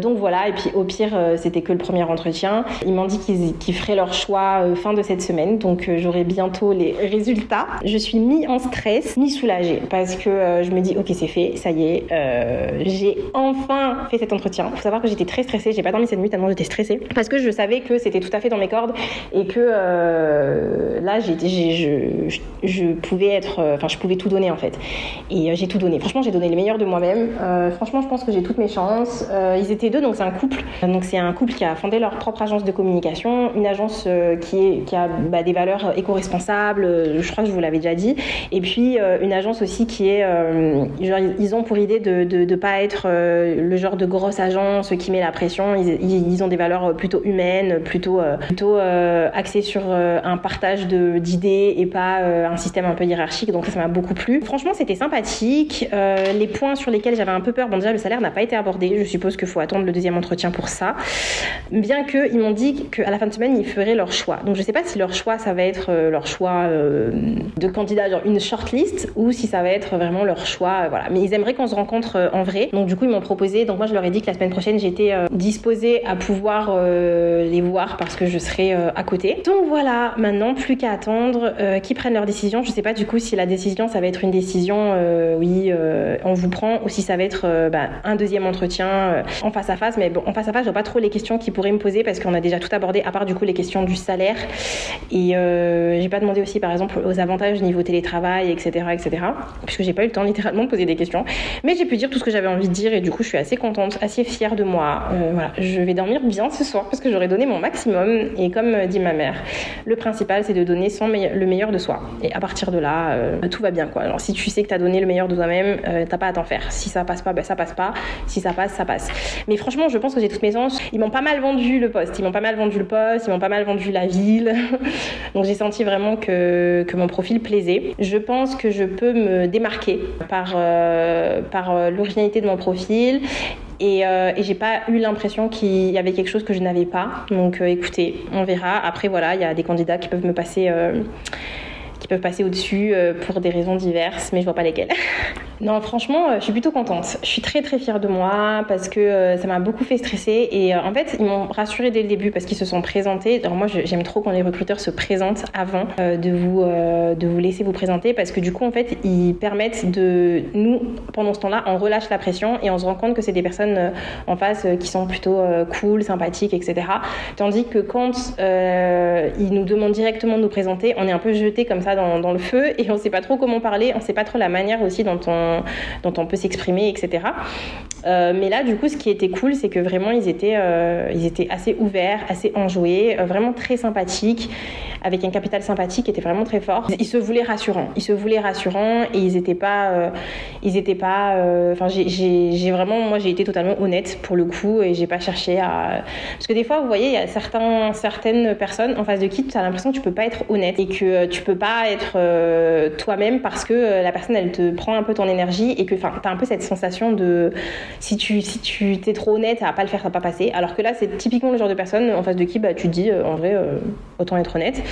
donc voilà et puis au pire c'était que le premier entretien. Ils m'ont dit qu'ils feraient leur choix fin de cette semaine, donc euh, j'aurai bientôt les résultats. Je suis mi en stress, mi soulagée, parce que euh, je me dis, ok, c'est fait, ça y est, euh, j'ai enfin fait cet entretien. Faut savoir que j'étais très stressée, j'ai pas dormi cette nuit tellement j'étais stressée, parce que je savais que c'était tout à fait dans mes cordes et que là, je, pouvais être, enfin, je pouvais tout donner en fait. Et j'ai tout donné. Franchement, j'ai donné le meilleur de moi-même. franchement, je pense que j'ai toutes mes chances. ils étaient deux, donc c'est un couple. Donc c'est un couple qui a fondé leur propre agence de communication, une agence qui, est, qui a bah, des valeurs éco-responsables, euh, je crois que je vous l'avais déjà dit. Et puis euh, une agence aussi qui est, euh, genre, ils ont pour idée de ne pas être le genre de grosse agence qui met la pression. Ils, ont des valeurs plutôt humaines, plutôt, plutôt axées sur un partage d'idées et pas un système un peu hiérarchique. Donc ça m'a beaucoup plu. Franchement, c'était sympathique. les points sur lesquels j'avais un peu peur, bon déjà le salaire n'a pas été abordé. Je suppose qu'il faut attendre le deuxième entretien pour ça. Bien qu'ils m'ont dit qu'à la fin de semaine, ils feraient leur choix. Je sais pas si leur choix, ça va être euh, leur choix euh, de candidat, genre une shortlist, ou si ça va être vraiment leur choix. Euh, voilà. Mais ils aimeraient qu'on se rencontre en vrai. Donc du coup, ils m'ont proposé. Donc moi, je leur ai dit que la semaine prochaine, j'étais disposée à pouvoir les voir parce que je serai à côté. Donc voilà, maintenant, plus qu'à attendre qu'ils prennent leur décision. Je sais pas du coup si la décision, ça va être une décision, oui, on vous prend, ou si ça va être bah, un deuxième entretien en face à face. Mais bon, en face à face, je vois pas trop les questions qu'ils pourraient me poser parce qu'on a déjà tout abordé, à part du coup les questions du salaire et euh, j'ai pas demandé aussi, par exemple, aux avantages niveau télétravail, etc., etc., puisque j'ai pas eu le temps littéralement de poser des questions. Mais j'ai pu dire tout ce que j'avais envie de dire et du coup, je suis assez contente, assez fière de moi. Euh, voilà, je vais dormir bien ce soir parce que j'aurai donné mon maximum. Et comme dit ma mère, le principal, c'est de donner le meilleur de soi. Et à partir de là, euh, tout va bien, quoi. Alors, si tu sais que t'as donné le meilleur de toi-même, t'as pas à t'en faire. Si ça passe pas, ben, ça passe pas. Si ça passe, ça passe. Mais franchement, je pense que j'ai toutes mes chances. Ils m'ont pas mal vendu le poste. Ils m'ont pas mal vendu le poste. Ils m'ont pas mal vendu la Donc j'ai senti vraiment que, mon profil plaisait. Je pense que je peux me démarquer par, euh, euh, l'originalité de mon profil et, euh, et j'ai pas eu l'impression qu'il y avait quelque chose que je n'avais pas. Donc écoutez, on verra. Après voilà, il y a des candidats qui peuvent me passer qui peuvent passer au-dessus euh, pour des raisons diverses, mais je vois pas lesquelles. non, franchement, euh, je suis plutôt contente. Je suis très très fière de moi parce que euh, ça m'a beaucoup fait stresser et en fait, ils m'ont rassurée dès le début parce qu'ils se sont présentés. Alors moi, j'aime trop quand les recruteurs se présentent avant de vous de vous laisser vous présenter parce que du coup, en fait, ils permettent de nous pendant ce temps-là, on relâche la pression et on se rend compte que c'est des personnes en face qui sont plutôt cool, sympathiques, etc. Tandis que quand ils nous demandent directement de nous présenter, on est un peu jeté comme ça dans, le feu et on ne sait pas trop comment parler, on ne sait pas trop la manière aussi dont on, dont on peut s'exprimer, etc. Euh, mais là, du coup, ce qui était cool, c'est que vraiment, ils étaient, euh, ils étaient assez ouverts, assez enjoués, euh, vraiment très sympathiques. avec un capital sympathique qui était vraiment très fort. Ils se voulaient rassurants. Ils se voulaient rassurants et ils étaient pas. Ils étaient pas. Enfin, j'ai vraiment. Moi, j'ai été totalement honnête pour le coup et j'ai pas cherché à. Parce que des fois, vous voyez, il y a certains, certaines personnes en face de qui tu as l'impression que tu peux pas être honnête et que tu peux pas être euh, toi-même parce que la personne, elle te prend un peu ton énergie et que tu as un peu cette sensation de. Si tu si tu t'es trop honnête, ça va pas le faire, ça va pas passer. Alors que là, c'est typiquement le genre de personne en face de qui bah, tu te dis, en vrai, autant être honnête.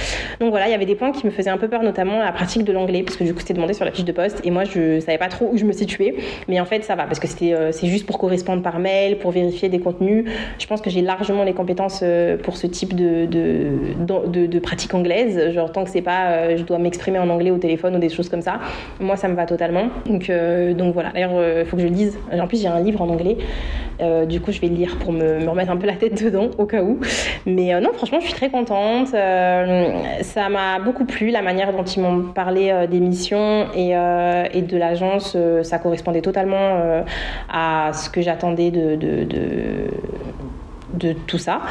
Donc voilà, il y avait des points qui me faisaient un peu peur, notamment la pratique de l'anglais, parce que du coup c'était demandé sur la fiche de poste et moi je savais pas trop où je me situais, mais en fait ça va parce que c'était euh, c'est juste pour correspondre par mail, pour vérifier des contenus. Je pense que j'ai largement les compétences euh, pour ce type de de, de, pratique anglaise. Genre tant que c'est pas euh, je dois m'exprimer en anglais au téléphone ou des choses comme ça, moi ça me va totalement. Donc donc voilà. D'ailleurs il faut que je lise. En plus j'ai un livre en anglais, du coup je vais le lire pour me, me, remettre un peu la tête dedans au cas où. Mais non franchement je suis très contente. ça m'a beaucoup plu la manière dont ils m'ont parlé euh, des missions et, euh, et de l'agence. Euh, ça correspondait totalement à ce que j'attendais de de tout ça.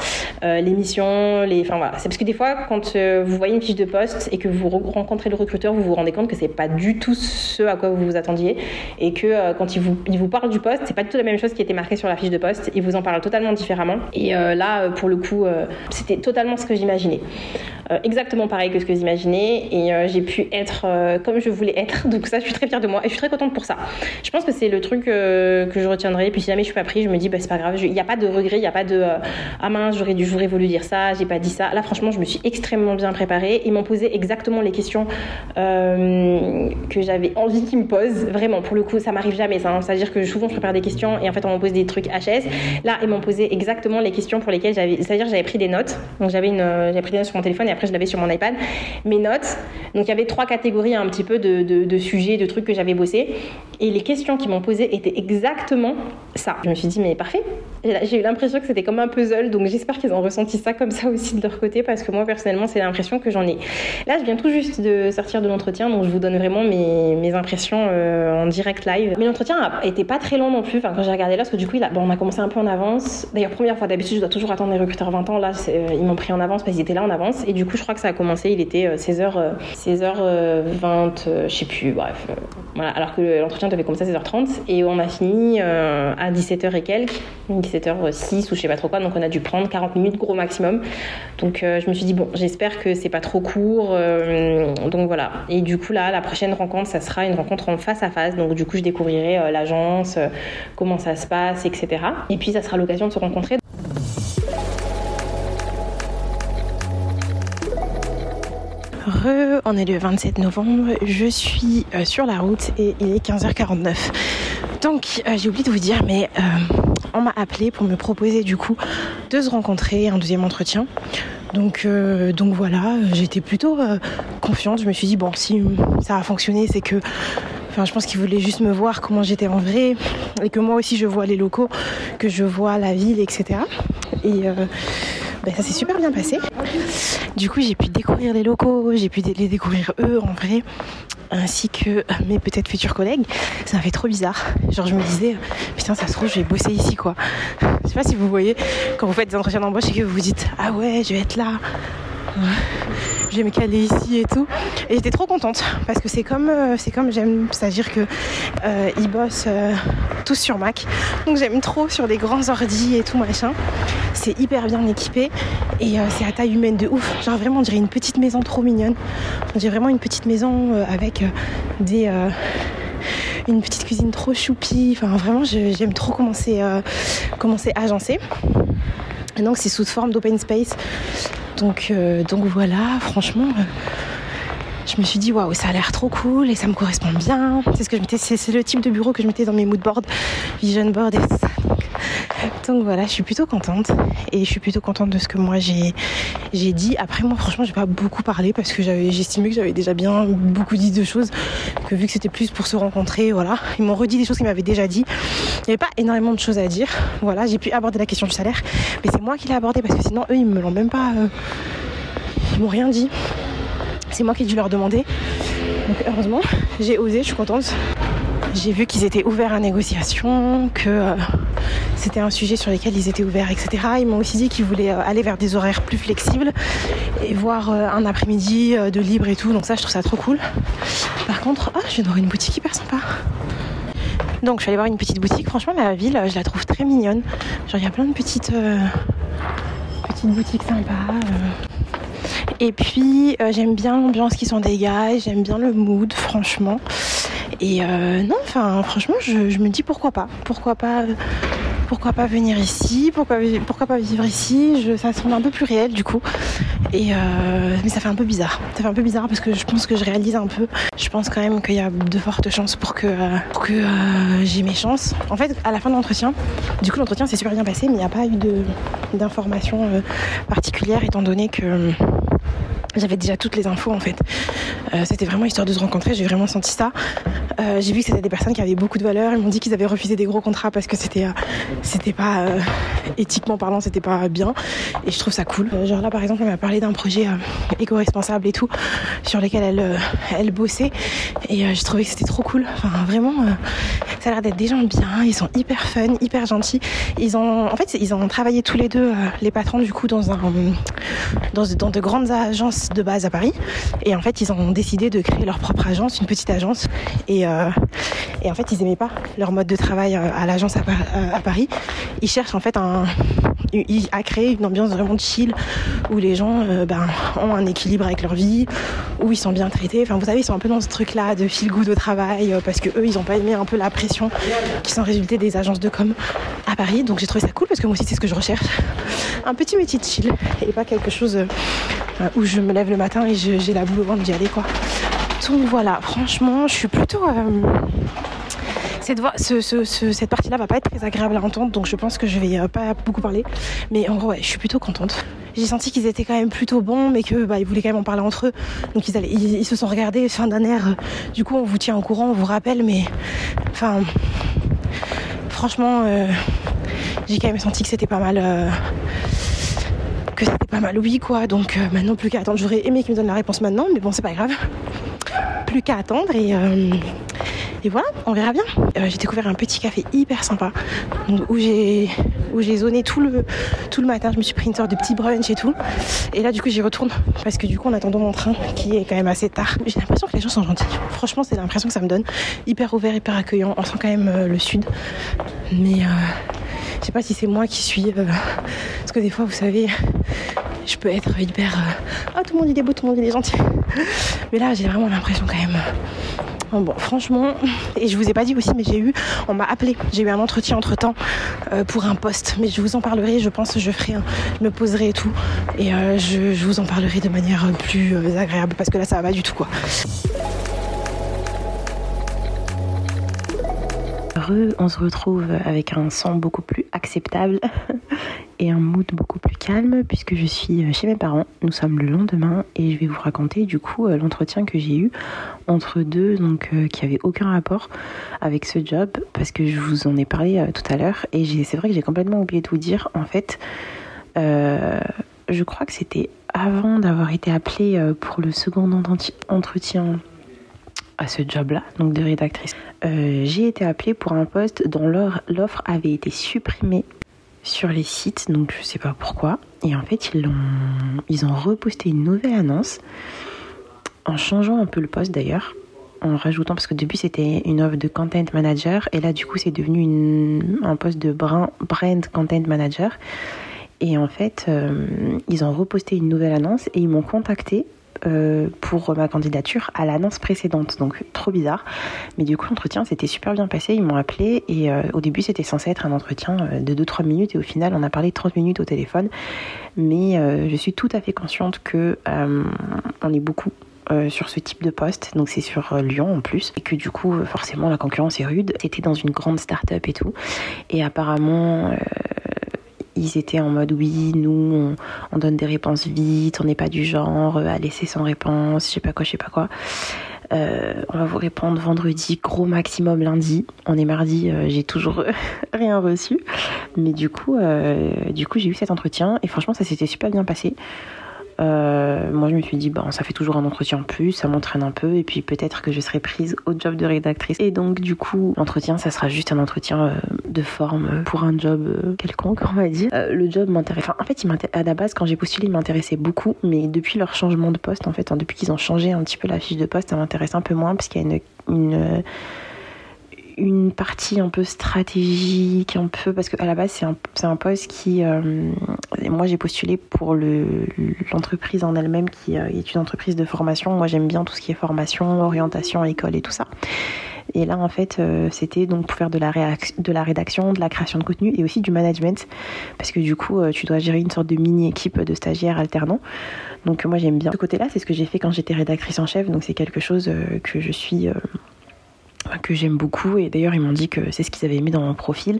Euh, les missions, les, enfin voilà, c'est parce que des fois, quand euh, vous voyez une fiche de poste et que vous rencontrez le recruteur, vous vous rendez compte que c'est pas du tout ce à quoi vous vous attendiez et que euh, quand il vous, il vous parle du poste, c'est pas du tout la même chose qui était marqué sur la fiche de poste. Il vous en parle totalement différemment. Et là, pour le coup, c'était totalement ce que j'imaginais. exactement pareil que ce que j'imaginais et j'ai pu être comme je voulais être. Donc ça, je suis très fière de moi et je suis très contente pour ça. Je pense que c'est le truc que je retiendrai. Puis si jamais je suis pas pris, je me dis bah c'est pas grave. Il n'y a pas de regret, il n'y a pas de ah mince, j'aurais dû, j'aurais voulu dire ça, j'ai pas dit ça. Là, franchement, je me suis extrêmement bien préparée. Ils m'ont posé exactement les questions euh, que j'avais envie qu'ils me posent. Vraiment, pour le coup, ça m'arrive jamais. Ça, hein. C'est-à-dire que souvent, je prépare des questions et en fait, on me pose des trucs HS. Là, ils m'ont posé exactement les questions pour lesquelles j'avais. C'est-à-dire, j'avais pris des notes. Donc, j'avais euh, pris des notes sur mon téléphone et après, je l'avais sur mon iPad. Mes notes. Donc, il y avait trois catégories un petit peu de, de sujets, de trucs que j'avais bossé. Et les questions qu'ils m'ont posées étaient exactement ça. Je me suis dit, mais parfait. J'ai eu l'impression que c'était comme un puzzle, donc j'espère qu'ils ont ressenti ça comme ça aussi de leur côté, parce que moi personnellement, c'est l'impression que j'en ai. Là, je viens tout juste de sortir de l'entretien, donc je vous donne vraiment mes, impressions euh, en direct live. Mais l'entretien a été pas très long non plus, quand j'ai regardé là, parce que du coup, bon, on a commencé un peu en avance. D'ailleurs, première fois, d'habitude, je dois toujours attendre les recruteurs 20 ans. Là, euh, ils m'ont pris en avance parce qu'ils étaient là en avance. Et du coup, je crois que ça a commencé, il était 16h, 16h20, je sais plus, bref. voilà, alors que l'entretien devait commencer à 16h30 et on a fini euh, à 17h et quelques, 17h06 ou je sais pas trop quoi, donc on a dû prendre 40 minutes gros maximum. Donc euh, je me suis dit bon, j'espère que c'est pas trop court. Euh, donc voilà. Et du coup là, la prochaine rencontre, ça sera une rencontre en face à face. Donc du coup, je découvrirai l'agence, comment ça se passe, etc. Et puis ça sera l'occasion de se rencontrer. Re, on est le 27 novembre, je suis sur la route et il est 15h49. Donc, euh, j'ai oublié de vous dire, mais euh, on m'a appelé pour me proposer du coup de se rencontrer, un deuxième entretien. Donc, euh, donc voilà, j'étais plutôt confiante. Je me suis dit, bon, si ça a fonctionné, c'est que. Enfin, je pense qu'ils voulaient juste me voir comment j'étais en vrai et que moi aussi je vois les locaux, que je vois la ville, etc. Et ben, ça s'est super bien passé. Du coup, j'ai pu découvrir les locaux, j'ai pu les découvrir eux en vrai ainsi que mes peut-être futurs collègues, ça m'a fait trop bizarre. Genre je me disais, putain ça se trouve je vais bosser ici quoi. Je sais pas si vous voyez, quand vous faites des entretiens d'embauche et que vous vous dites, ah ouais je vais être là, je vais me caler ici et tout. Et j'étais trop contente parce que c'est comme, euh, c'est comme j'aime, c'est-à-dire que euh, ils bossent euh, tous sur Mac, donc j'aime trop sur des grands ordi et tout machin. C'est hyper bien équipé et c'est à taille humaine de ouf. Genre vraiment, on dirait une petite maison trop mignonne. On dirait vraiment une petite maison avec des une petite cuisine trop choupie. Enfin, vraiment, j'aime trop commencer, commencer agencer. Et donc, c'est sous forme d'open space. Donc, euh, donc voilà, franchement, euh, je me suis dit waouh, ça a l'air trop cool et ça me correspond bien. C'est ce que je c'est le type de bureau que je mettais dans mes mood boards, vision board et ça. Donc voilà, je suis plutôt contente et je suis plutôt contente de ce que moi j'ai j'ai dit. Après moi franchement j'ai pas beaucoup parlé parce que j'avais j'estimais que j'avais déjà bien beaucoup dit de choses que vu que c'était plus pour se rencontrer, voilà, ils m'ont redit des choses qu'ils m'avaient déjà dit. Il n'y avait pas énormément de choses à dire. Voilà, j'ai pu aborder la question du salaire, mais c'est moi qui l'ai abordé parce que sinon eux ils me l'ont même pas euh, ils m'ont rien dit. C'est moi qui ai dû leur demander. Donc heureusement, j'ai osé, je suis contente. J'ai vu qu'ils étaient ouverts à négociation, que euh, c'était un sujet sur lequel ils étaient ouverts, etc. Ils m'ont aussi dit qu'ils voulaient aller vers des horaires plus flexibles et voir un après-midi de libre et tout. Donc ça, je trouve ça trop cool. Par contre, oh, je viens de voir une boutique hyper sympa. Donc je suis allée voir une petite boutique. Franchement, la ville, je la trouve très mignonne. Genre, il y a plein de petites, petites boutiques sympas. Et puis euh, j'aime bien l'ambiance qui s'en dégage, j'aime bien le mood, franchement. Et euh, non, enfin franchement, je, me dis pourquoi pas, pourquoi pas, pourquoi pas venir ici, pourquoi, pourquoi pas vivre ici? Je, ça semble un peu plus réel du coup. Et euh, mais ça fait un peu bizarre. Ça fait un peu bizarre parce que je pense que je réalise un peu. Je pense quand même qu'il y a de fortes chances pour que, que j'ai mes chances. En fait, à la fin de l'entretien, du coup l'entretien s'est super bien passé, mais il n'y a pas eu d'informations particulières étant donné que j'avais déjà toutes les infos en fait. Euh, c'était vraiment histoire de se rencontrer, j'ai vraiment senti ça. Euh, j'ai vu que c'était des personnes qui avaient beaucoup de valeur. Ils m'ont dit qu'ils avaient refusé des gros contrats parce que c'était, euh, c'était pas éthiquement parlant, c'était pas bien. Et je trouve ça cool. genre là par exemple, elle m'a parlé d'un projet éco-responsable et tout, sur lequel elle, elle bossait. Et j'ai trouvé que c'était trop cool. Enfin vraiment, ça a l'air d'être des gens bien. Ils sont hyper fun, hyper gentils. Ils ont, en fait, ils ont travaillé tous les deux, les patrons du coup, dans un, dans, de grandes agences de base à Paris. Et en fait, ils ont décidé de créer leur propre agence, une petite agence. Et, euh, et en fait, ils aimaient pas leur mode de travail euh, à l'agence à, Paris. Ils cherchent en fait un, à créer une ambiance vraiment chill où les gens euh, ben, ont un équilibre avec leur vie, où ils sont bien traités. Enfin, vous savez, ils sont un peu dans ce truc-là de feel good au travail parce que eux, ils ont pas aimé un peu la pression qui sont résultée des agences de com à Paris. Donc j'ai trouvé ça cool parce que moi aussi, c'est ce que je recherche. Un petit métier de chill et pas quelque chose où je me lève le matin et j'ai la boule au ventre d'y aller quoi. Donc voilà, franchement, je suis plutôt. Euh, cette, cette partie-là va pas être très agréable à entendre, donc je pense que je vais euh, pas beaucoup parler. Mais en gros, ouais, je suis plutôt contente. J'ai senti qu'ils étaient quand même plutôt bons, mais que bah, voulaient quand même en parler entre eux. Donc ils, se sont regardés fin d'un air. Euh, du coup, on vous tient au courant, on vous rappelle, mais enfin, franchement, j'ai quand même senti que c'était pas mal que c'était pas mal oui quoi. Donc euh, maintenant plus qu'à attendre. J'aurais aimé qu'il me donne la réponse maintenant, mais bon c'est pas grave. Plus qu'à attendre et, euh, et voilà, on verra bien. Euh, j'ai découvert un petit café hyper sympa où j'ai zoné tout le tout le matin. Je me suis pris une sorte de petit brunch et tout. Et là du coup j'y retourne parce que du coup en attendant mon train qui est quand même assez tard, j'ai l'impression que les gens sont gentils. Franchement c'est l'impression que ça me donne. Hyper ouvert, hyper accueillant. On sent quand même le sud. Mais je sais pas si c'est moi qui suis. Euh, parce que des fois, vous savez, je peux être hyper. Ah, tout le monde il est beau, tout le monde il est gentil. Mais là, j'ai vraiment l'impression quand même. Bon, franchement, et je vous ai pas dit aussi, mais j'ai eu, on m'a appelé, j'ai eu un entretien entre temps euh, pour un poste, mais je vous en parlerai, je pense, je ferai, je me poserai et tout, et je, je, vous en parlerai de manière plus agréable parce que là, ça va pas du tout quoi. On se retrouve avec un son beaucoup plus acceptable et un mood beaucoup plus calme puisque je suis chez mes parents. Nous sommes le lendemain et je vais vous raconter du coup euh, l'entretien que j'ai eu entre deux donc euh, qui avait aucun rapport avec ce job parce que je vous en ai parlé euh, tout à l'heure et c'est vrai que j'ai complètement oublié de vous dire en fait je crois que c'était avant d'avoir été appelée pour le second entretien à ce job-là, donc de rédactrice. Euh, j'ai été appelée pour un poste dont l'offre avait été supprimée sur les sites, donc je sais pas pourquoi. Et en fait, ils ont, ils ont reposté une nouvelle annonce en changeant un peu le poste d'ailleurs, en rajoutant, parce que depuis c'était une offre de content manager, et là du coup c'est devenu un poste de brand content manager. Et en fait, euh, ils ont reposté une nouvelle annonce et ils m'ont contacté euh, pour ma candidature à l'annonce précédente. Donc trop bizarre. Mais du coup, l'entretien s'était super bien passé. Ils m'ont appelé et euh, au début, c'était censé être un entretien euh, de 2-3 minutes et au final, on a parlé 30 minutes au téléphone. Mais je suis tout à fait consciente que on est beaucoup sur ce type de poste, donc c'est sur Lyon en plus, et que du coup forcément la concurrence est rude. C'était dans une grande start-up et tout, et apparemment ils étaient en mode oui, nous on, donne des réponses vite, on n'est pas du genre à laisser sans réponse, je sais pas quoi, je sais pas quoi. Euh, on va vous répondre vendredi, gros maximum lundi. On est mardi, euh, j'ai toujours rien reçu. Mais du coup, euh, du coup, j'ai eu cet entretien et franchement, ça s'était super bien passé. Euh, moi, je me suis dit, bon, ça fait toujours un entretien en plus, ça m'entraîne un peu, et puis peut-être que je serai prise au job de rédactrice. Et donc, du coup, l'entretien, ça sera juste un entretien euh, de forme pour un job euh, quelconque, on va dire. le job m'intéresse. En fait, à la base, quand j'ai postulé, il m'intéressait beaucoup, mais depuis leur changement de poste, en fait, hein, depuis qu'ils ont changé un petit peu la fiche de poste, ça m'intéresse un peu moins, parce qu'il y a une une partie un peu stratégique, un peu parce qu'à la base c'est un, un, poste qui, euh, moi j'ai postulé pour l'entreprise en elle-même qui euh, est une entreprise de formation. Moi j'aime bien tout ce qui est formation, orientation, école et tout ça. Et là en fait euh, c'était donc pour faire de la, de la rédaction, de la création de contenu et aussi du management parce que du coup tu dois gérer une sorte de mini équipe de stagiaires alternants. Donc moi j'aime bien ce côté-là, c'est ce que j'ai fait quand j'étais rédactrice en chef, donc c'est quelque chose que je suis que j'aime beaucoup et d'ailleurs ils m'ont dit que c'est ce qu'ils avaient aimé dans mon profil,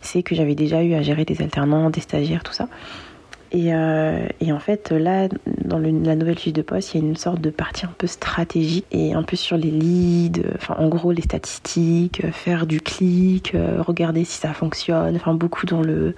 c'est que j'avais déjà eu à gérer des alternants, des stagiaires, tout ça. Et, euh, et en fait là, dans la nouvelle fiche de poste, il y a une sorte de partie un peu stratégique et un peu sur les leads, enfin en gros les statistiques, faire du clic, euh, regarder si ça fonctionne, enfin beaucoup dans le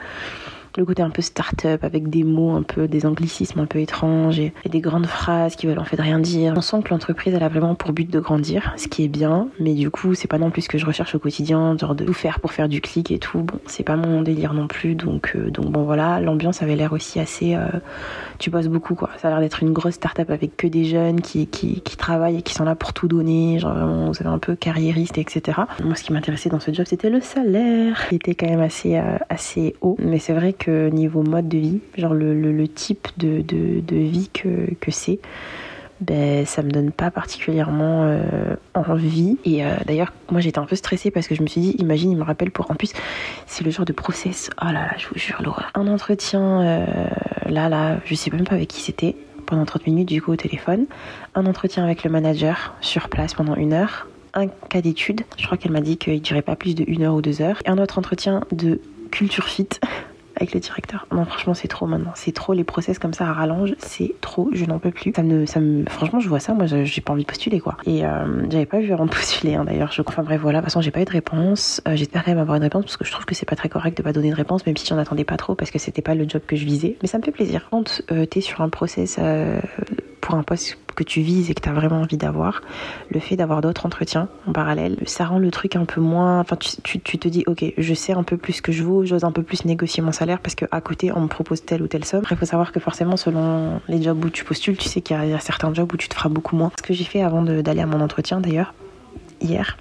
le côté un peu start-up avec des mots un peu, des anglicismes un peu étranges et, des grandes phrases qui veulent en fait rien dire. On sent que l'entreprise elle a vraiment pour but de grandir, ce qui est bien, mais du coup c'est pas non plus ce que je recherche au quotidien, genre de tout faire pour faire du clic et tout. Bon, c'est pas mon délire non plus, donc euh, donc bon voilà, l'ambiance avait l'air aussi assez. Euh, tu bosses beaucoup quoi. Ça a l'air d'être une grosse start-up avec que des jeunes qui, qui, travaillent et qui sont là pour tout donner, genre vraiment vous savez un peu carriériste etc. Moi ce qui m'intéressait dans ce job c'était le salaire, qui était quand même assez euh, assez haut, mais c'est vrai que niveau mode de vie, genre le, le, type de, de, vie que, que c'est, ben, ça me donne pas particulièrement euh, envie. Et euh, d'ailleurs, moi j'étais un peu stressée parce que je me suis dit, imagine, il me rappelle pour. En plus, c'est le genre de process. Oh là là, je vous jure, l'horreur. Un entretien, euh, là, là, je sais même pas avec qui c'était, pendant 30 minutes du coup au téléphone. Un entretien avec le manager sur place pendant une heure. Un cas d'étude, je crois qu'elle m'a dit qu'il durait pas plus de une heure ou deux heures. Et un autre entretien de culture fit avec le directeur. Non, franchement, c'est trop maintenant. C'est trop les process comme ça à rallonge. C'est trop, je n'en peux plus. Ça me, ça me, franchement, je vois ça. Moi, j'ai pas envie de postuler, quoi. Et euh, j'avais pas vu avant de postuler, hein, d'ailleurs. Je, enfin bref, voilà. De toute façon, j'ai pas eu de réponse. Euh, J'espère quand même avoir une réponse parce que je trouve que c'est pas très correct de pas donner de réponse, même si j'en attendais pas trop parce que c'était pas le job que je visais. Mais ça me fait plaisir. Quand euh, t'es sur un process euh, pour un poste que tu vises et que tu as vraiment envie d'avoir, le fait d'avoir d'autres entretiens en parallèle, ça rend le truc un peu moins. Enfin, tu, te dis, ok, je sais un peu plus ce que je vaux, j'ose un peu plus négocier mon salaire parce qu'à côté, on me propose telle ou telle somme. Après, il faut savoir que forcément, selon les jobs où tu postules, tu sais qu'il y, a certains jobs où tu te feras beaucoup moins. Ce que j'ai fait avant d'aller à mon entretien, d'ailleurs, hier,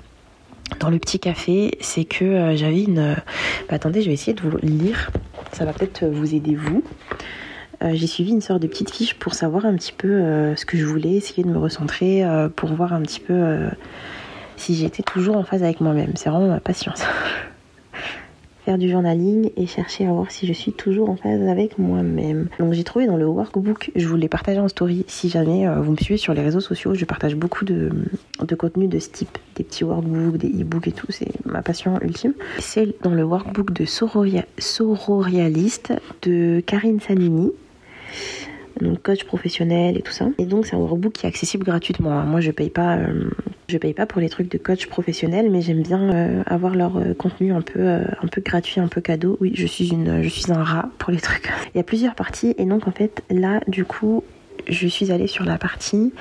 dans le petit café, c'est que euh, j'avais une. Bah, attendez, je vais essayer de vous lire. Ça va peut-être vous aider, vous. Euh, j'ai suivi une sorte de petite fiche pour savoir un petit peu euh, ce que je voulais, essayer de me recentrer, euh, pour voir un petit peu si j'étais toujours en phase avec moi-même. C'est vraiment ma patience. faire du journaling et chercher à voir si je suis toujours en phase avec moi-même. Donc j'ai trouvé dans le workbook, je vous l'ai partagé en story si jamais vous me suivez sur les réseaux sociaux, je partage beaucoup de, de contenu de ce type, des petits workbooks, des e-books et tout, c'est ma passion ultime. C'est dans le workbook de Sororialiste de Karine Sanini donc coach professionnel et tout ça. Et donc c'est un workbook qui est accessible gratuitement. Moi je paye pas, euh, je paye pas pour les trucs de coach professionnel, mais j'aime bien euh, avoir leur euh, contenu un peu, un peu gratuit, un peu cadeau. Oui, je suis une, je suis un rat pour les trucs. Il y a plusieurs parties et donc en fait là du coup je suis allée sur la partie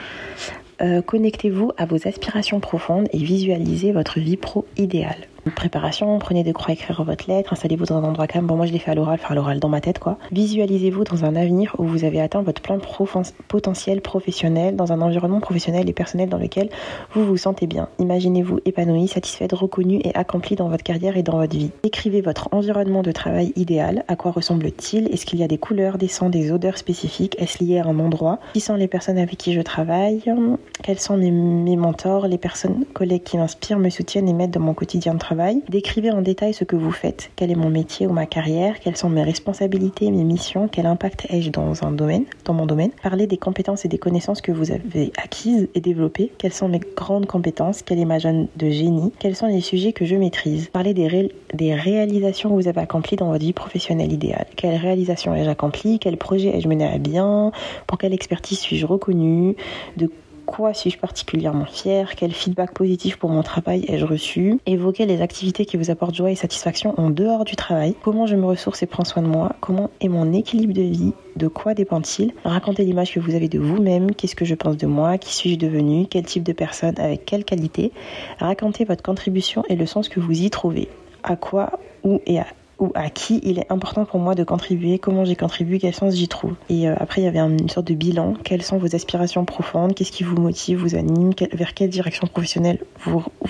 connectez-vous à vos aspirations profondes et visualisez votre vie pro idéale préparation, prenez de croix écrire votre lettre, installez-vous dans un endroit calme. Bon, moi je l'ai fait à l'oral, faire l'oral dans ma tête quoi. Visualisez-vous dans un avenir où vous avez atteint votre plein potentiel professionnel, dans un environnement professionnel et personnel dans lequel vous vous sentez bien. Imaginez-vous épanoui, satisfait, reconnu et accompli dans votre carrière et dans votre vie. Écrivez votre environnement de travail idéal. À quoi ressemble-t-il? Est-ce qu'il y a des couleurs, des sons, des odeurs spécifiques? Est-ce lié à un endroit? Qui sont les personnes avec qui je travaille? Quels sont mes, mes mentors, les personnes, collègues qui m'inspirent, me soutiennent et m'aident dans mon quotidien de travail Décrivez en détail ce que vous faites. Quel est mon métier ou ma carrière? Quelles sont mes responsabilités, mes missions? Quel impact ai-je dans un domaine, dans mon domaine? Parlez des compétences et des connaissances que vous avez acquises et développées. Quelles sont mes grandes compétences? Quelle est ma jeune de génie? Quels sont les sujets que je maîtrise? Parlez des, réalisations que vous avez accomplies dans votre vie professionnelle idéale. Quelles réalisations ai-je accomplies? Quel projet ai-je mené à bien? Pour quelle expertise suis-je reconnue? De quoi suis-je particulièrement fière Quel feedback positif pour mon travail ai-je reçu Évoquez les activités qui vous apportent joie et satisfaction en dehors du travail. Comment je me ressource et prends soin de moi Comment est mon équilibre de vie De quoi dépend-il Racontez l'image que vous avez de vous-même. Qu'est-ce que je pense de moi Qui suis-je devenu Quel type de personne Avec quelle qualité Racontez votre contribution et le sens que vous y trouvez. À quoi, où et à ou à qui il est important pour moi de contribuer, comment j'ai contribué, quel sens j'y trouve. Et euh, après, il y avait une sorte de bilan. Quelles sont vos aspirations profondes? Qu'est-ce qui vous motive, vous anime? Vers quelle direction professionnelle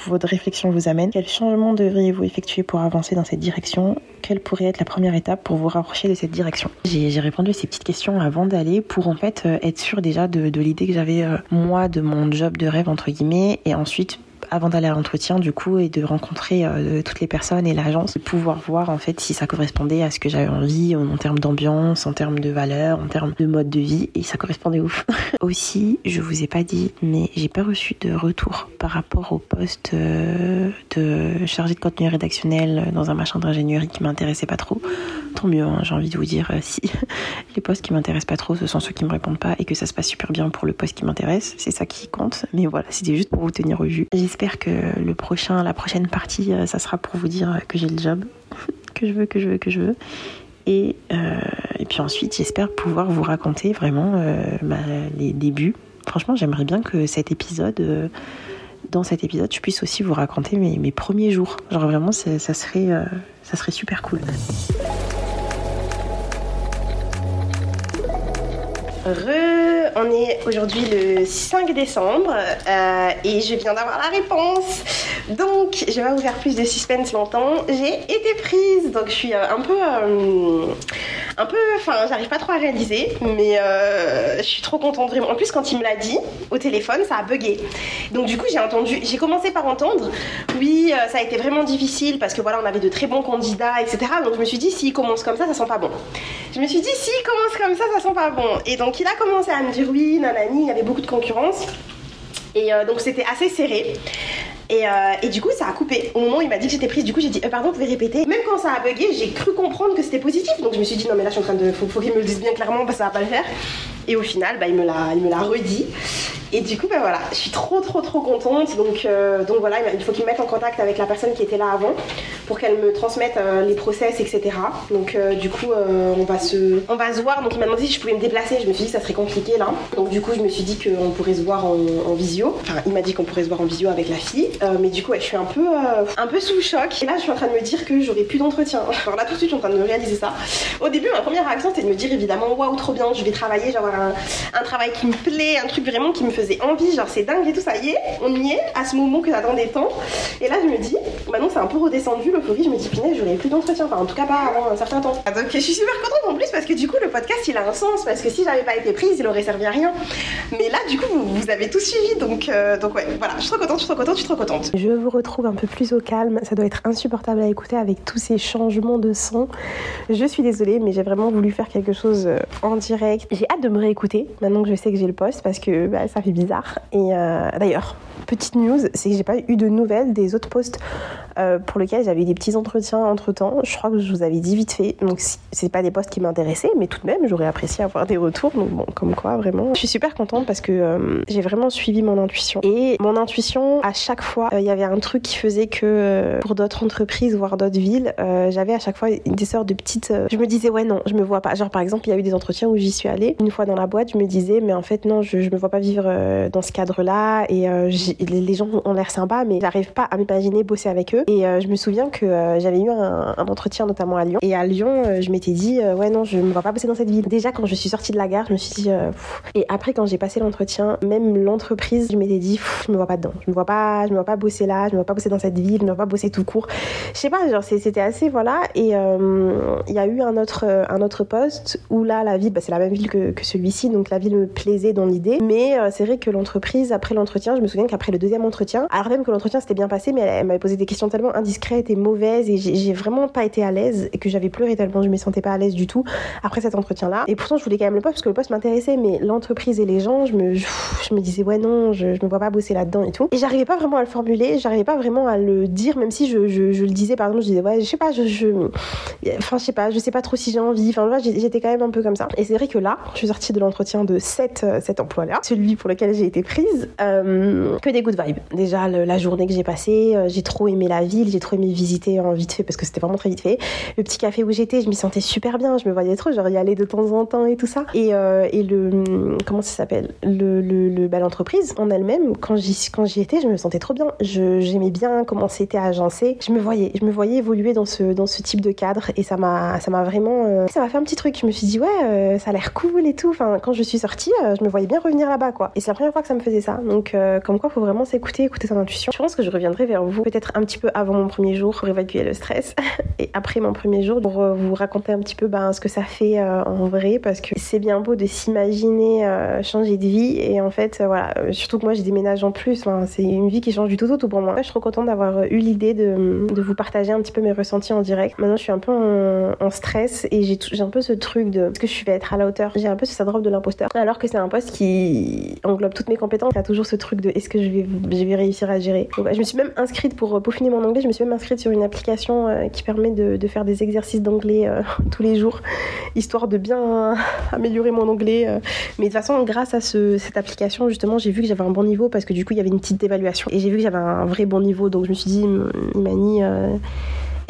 votre réflexion vous amène? Quel changement devriez-vous effectuer pour avancer dans cette direction? Quelle pourrait être la première étape pour vous rapprocher de cette direction? J'ai répondu à ces petites questions avant d'aller pour en fait euh, être sûr déjà de, l'idée que j'avais euh, moi de mon job de rêve entre guillemets et ensuite avant d'aller à l'entretien du coup et de rencontrer euh, toutes les personnes et l'agence, de pouvoir voir en fait si ça correspondait à ce que j'avais envie en, termes d'ambiance, en termes de valeur, en termes de mode de vie et ça correspondait ouf. Aussi, je vous ai pas dit, mais j'ai pas reçu de retour par rapport au poste euh, de chargé de contenu rédactionnel dans un machin d'ingénierie qui m'intéressait pas trop. Tant mieux, hein, j'ai envie de vous dire euh, si les postes qui m'intéressent pas trop, ce sont ceux qui me répondent pas et que ça se passe super bien pour le poste qui m'intéresse, c'est ça qui compte. Mais voilà, c'était juste pour vous tenir au jus. Que le prochain, la prochaine partie, euh, ça sera pour vous dire que j'ai le job que je veux, que je veux, que je veux. Et, euh, et puis ensuite, j'espère pouvoir vous raconter vraiment euh, bah, les débuts. Franchement, j'aimerais bien que cet épisode, dans cet épisode, je puisse aussi vous raconter mes, mes premiers jours. Genre vraiment, ça serait super cool. Re, on est aujourd'hui le 5 décembre euh, et je viens d'avoir la réponse. Donc, je vais pas vous faire plus de suspense longtemps. J'ai été prise, donc je suis euh, un peu, euh, un peu, enfin, j'arrive pas trop à réaliser, mais je suis trop contente vraiment. En plus, quand il me l'a dit au téléphone, ça a bugué. Donc, du coup, j'ai entendu, j'ai commencé par entendre, oui, ça a été vraiment difficile parce que voilà, on avait de très bons candidats, etc. Donc, je me suis dit, s'il commence comme ça, ça sent pas bon. Je me suis dit, s'il commence comme ça, ça sent pas bon. Et donc, donc il a commencé à me dire oui, nanani, il y avait beaucoup de concurrence. Et euh, donc c'était assez serré. Et, euh, et, du coup, ça a coupé. Au moment où il m'a dit que j'étais prise, du coup, j'ai dit, euh, pardon, vous pouvez répéter. Même quand ça a bugué, j'ai cru comprendre que c'était positif. Donc je me suis dit, non, mais là, je suis en train de. Faut, faut qu'il me le dise bien clairement, parce que ça va pas le faire. Et au final, bah, il me l'a redit. Et du coup, ben voilà, je suis trop trop trop contente. Donc, euh, donc voilà, il faut qu'il me mette en contact avec la personne qui était là avant pour qu'elle me transmette euh, les process, etc. Donc euh, du coup, on, va se, on va se voir. Donc il m'a demandé si je pouvais me déplacer. Je me suis dit que ça serait compliqué là. Donc du coup, je me suis dit qu'on pourrait se voir en, visio. Enfin, il m'a dit qu'on pourrait se voir en visio avec la fille. mais du coup, je suis un peu, un peu sous choc. Et là, je suis en train de me dire que j'aurai plus d'entretien. Alors là, tout de suite, je suis en train de me réaliser ça. Au début, ma première réaction, c'était de me dire évidemment, waouh, trop bien, je vais travailler, j'ai avoir un, un travail qui me plaît, un truc vraiment qui me faisait envie, genre c'est dingue et tout, ça y est, on y est, à ce moment que j'attendais tant. Et là, je me dis, maintenant c'est un peu redescendu l'euphorie, je me dis, punaise, j'aurais plus d'entretien, enfin en tout cas pas avant un certain temps. Donc je suis super contente en plus parce que du coup, le podcast il a un sens, parce que si j'avais pas été prise, il aurait servi à rien. Mais là, du coup, vous, avez tout suivi, donc, euh, donc ouais, voilà, je suis trop contente, je suis trop contente, je suis trop contente. Je vous retrouve un peu plus au calme, ça doit être insupportable à écouter avec tous ces changements de son. Je suis désolée, mais j'ai vraiment voulu faire quelque chose euh, en direct. J'ai hâte de me réécouter maintenant que je sais que j'ai le poste parce que bah, ça fait bizarre. Et euh, d'ailleurs, petite news, c'est que j'ai pas eu de nouvelles des autres postes euh, pour lesquels j'avais eu des petits entretiens entre temps. Je crois que je vous avais dit vite fait. Donc, c'est pas des postes qui m'intéressaient, mais tout de même, j'aurais apprécié avoir des retours. Donc, bon, comme quoi, vraiment. Je suis super contente parce que euh, j'ai vraiment suivi mon intuition. Et mon intuition, à chaque fois, il y avait un truc qui faisait que pour d'autres entreprises, voire d'autres villes, j'avais à chaque fois des sortes de petites. je me disais, ouais, non, je me vois pas. Genre, par exemple, il y a eu des entretiens où j'y suis allée. Une fois dans la boîte, je me disais, mais en fait, non, je, je me vois pas vivre dans ce cadre-là et euh, les gens ont l'air sympas, mais j'arrive pas à m'imaginer bosser avec eux. Et euh, je me souviens que euh, j'avais eu un, entretien notamment à Lyon. Et à Lyon, je m'étais dit, ouais, non, je me vois pas bosser dans cette ville. Déjà, quand je suis sortie de la gare, je me suis dit, et après, quand j'ai passé l'entretien, même l'entreprise, je m'étais dit, je me vois pas dedans. Je me vois pas, je me vois pas bosser là, je me vois pas bosser dans cette ville, je me vois pas bosser tout court. Je sais pas, genre, c'était assez, voilà. Et il y a eu un autre, un autre poste où là, la ville, bah, c'est la même ville que, que celui-ci, donc la ville me plaisait dans l'idée. Mais c'est vrai que l'entreprise, après l'entretien, je me souviens qu'après le deuxième entretien, alors même que l'entretien s'était bien passé, mais elle, m'avait posé des questions tellement indiscrète et mauvaise et j'ai vraiment pas été à l'aise et que j'avais pleuré tellement je me sentais pas à l'aise du tout après cet entretien-là. Et pourtant, je voulais quand même le poste parce que le poste m'intéressait, mais l'entreprise et les gens, je me, disais, ouais, non, je, je me vois pas bosser là-dedans et tout. Et j'arrivais pas vraiment à le formuler, j'arrivais pas vraiment à le dire, même si je, le disais, par exemple, je disais, ouais, je sais pas, je, je, enfin, je sais pas, je sais pas trop si j'ai envie. Enfin, j'étais quand même un peu comme ça. Et c'est vrai que là, je suis sortie de l'entretien de cet, euh, cet emploi-là, celui pour lequel j'ai été prise, euh, que des good vibes. Déjà, la journée que j'ai passée, euh, j'ai trop aimé la ville, j'ai trop aimé visiter en vite fait parce que c'était vraiment très vite fait. Le petit café où j'étais, je m'y sentais super bien, je me voyais trop, genre y aller de temps en temps et tout ça. Et, et le, comment ça s'appelle? Le, le, le bah, l'entreprise en elle-même, quand j'y, quand j'y étais, je me sentais trop bien. Je, j'aimais bien comment c'était agencé. Je me voyais, je me voyais évoluer dans ce, dans ce type de cadre et ça m'a, ça m'a vraiment, ça m'a fait un petit truc. Je me suis dit, ouais, ça a l'air cool et tout. Enfin, quand je suis sortie, je me voyais bien revenir là-bas, quoi. C'est la première fois que ça me faisait ça. Donc, comme quoi, faut vraiment s'écouter, écouter son intuition. Je pense que je reviendrai vers vous peut-être un petit peu avant mon premier jour pour évacuer le stress et après mon premier jour pour euh, vous raconter un petit peu ben, ce que ça fait euh, en vrai parce que c'est bien beau de s'imaginer euh, changer de vie et en fait voilà surtout que moi j'ai déménage en plus c'est une vie qui change du tout au tout pour moi je suis trop contente d'avoir eu l'idée de, de, vous partager un petit peu mes ressentis en direct maintenant je suis un peu en, stress et j'ai un peu ce truc de est-ce que je vais être à la hauteur? J'ai un peu ce syndrome de l'imposteur alors que c'est un poste qui englobe toutes mes compétences il y a toujours ce truc de est-ce que je vais, réussir à gérer? Je me suis même inscrite pour peaufiner mon anglais je me suis même inscrite sur une application qui permet de, faire des exercices d'anglais euh, tous les jours, histoire de bien améliorer mon anglais. Euh. Mais de toute façon, grâce à cette application, justement, j'ai vu que j'avais un bon niveau parce que du coup, il y avait une petite évaluation. Et j'ai vu que j'avais un vrai bon niveau. Donc je me suis dit, Imani, euh,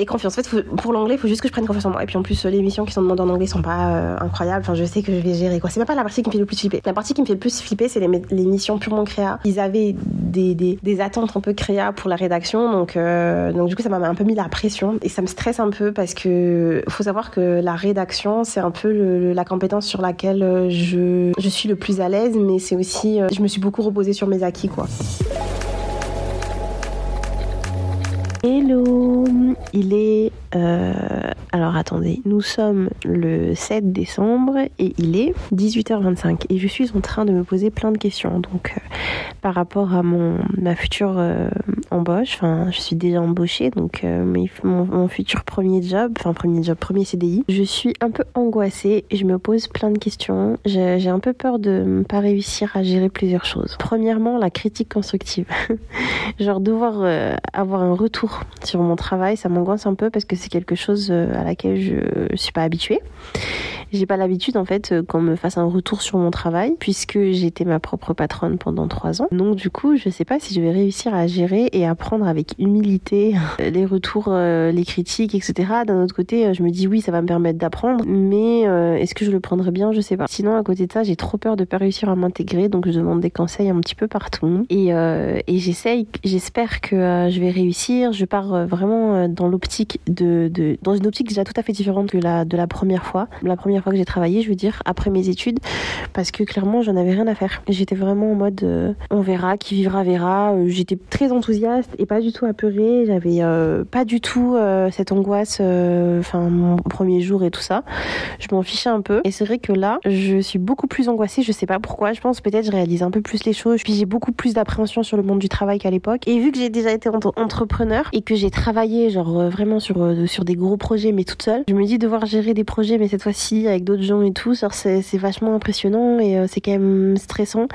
et confiance. En fait, pour l'anglais, il faut juste que je prenne confiance en moi. Et puis en plus, les missions qui sont demandées en anglais sont pas euh, incroyables. Enfin, je sais que je vais gérer quoi. C'est pas la partie qui me fait le plus flipper. La partie qui me fait le plus flipper, c'est les, les, missions purement créa. Ils avaient des, des, des, attentes un peu créa pour la rédaction, donc euh, donc du coup, ça m'a un peu mis la pression et ça me stresse un peu parce que faut savoir que la rédaction, c'est un peu le, la compétence sur laquelle euh, je je suis le plus à l'aise, mais c'est aussi je me suis beaucoup reposée sur mes acquis quoi. Hello Il est... Euh, alors attendez, nous sommes le 7 décembre et il est 18h25 et je suis en train de me poser plein de questions. Donc euh, par rapport à mon ma future euh, embauche, enfin je suis déjà embauchée donc mon, mon, futur premier job, enfin premier job, premier CDI, je suis un peu angoissée et je me pose plein de questions. J'ai un peu peur de ne pas réussir à gérer plusieurs choses. Premièrement, la critique constructive. Genre devoir avoir un retour sur mon travail, ça m'angoisse un peu parce que c'est quelque chose euh, à laquelle je suis pas habituée. J'ai pas l'habitude en fait euh, qu'on me fasse un retour sur mon travail puisque j'étais ma propre patronne pendant trois ans. Donc du coup, je sais pas si je vais réussir à gérer et à prendre avec humilité les retours, euh, les critiques, etc. D'un autre côté, je me dis oui, ça va me permettre d'apprendre, mais est-ce que je le prendrai bien? Je sais pas. Sinon, à côté de ça, j'ai trop peur de pas réussir à m'intégrer, donc je demande des conseils un petit peu partout et, et j'essaye, j'espère que je vais réussir je pars euh, vraiment euh, dans l'optique de, de, dans une optique déjà tout à fait différente que la de la première fois. La première fois que j'ai travaillé, je veux dire après mes études, parce que clairement j'en avais rien à faire. J'étais vraiment en mode euh, on verra, qui vivra verra. J'étais très enthousiaste et pas du tout apeurée. J'avais pas du tout cette angoisse, enfin mon premier jour et tout ça. Je m'en fichais un peu. Et c'est vrai que là, je suis beaucoup plus angoissée. Je sais pas pourquoi. Je pense peut-être je réalise un peu plus les choses. Puis j'ai beaucoup plus d'appréhension sur le monde du travail qu'à l'époque. Et vu que j'ai déjà été entrepreneur et que j'ai travaillé genre euh, vraiment sur euh, sur des gros projets mais toute seule. Je me dis devoir gérer des projets mais cette fois-ci avec d'autres gens et tout, c'est vachement impressionnant et euh, c'est quand même stressant.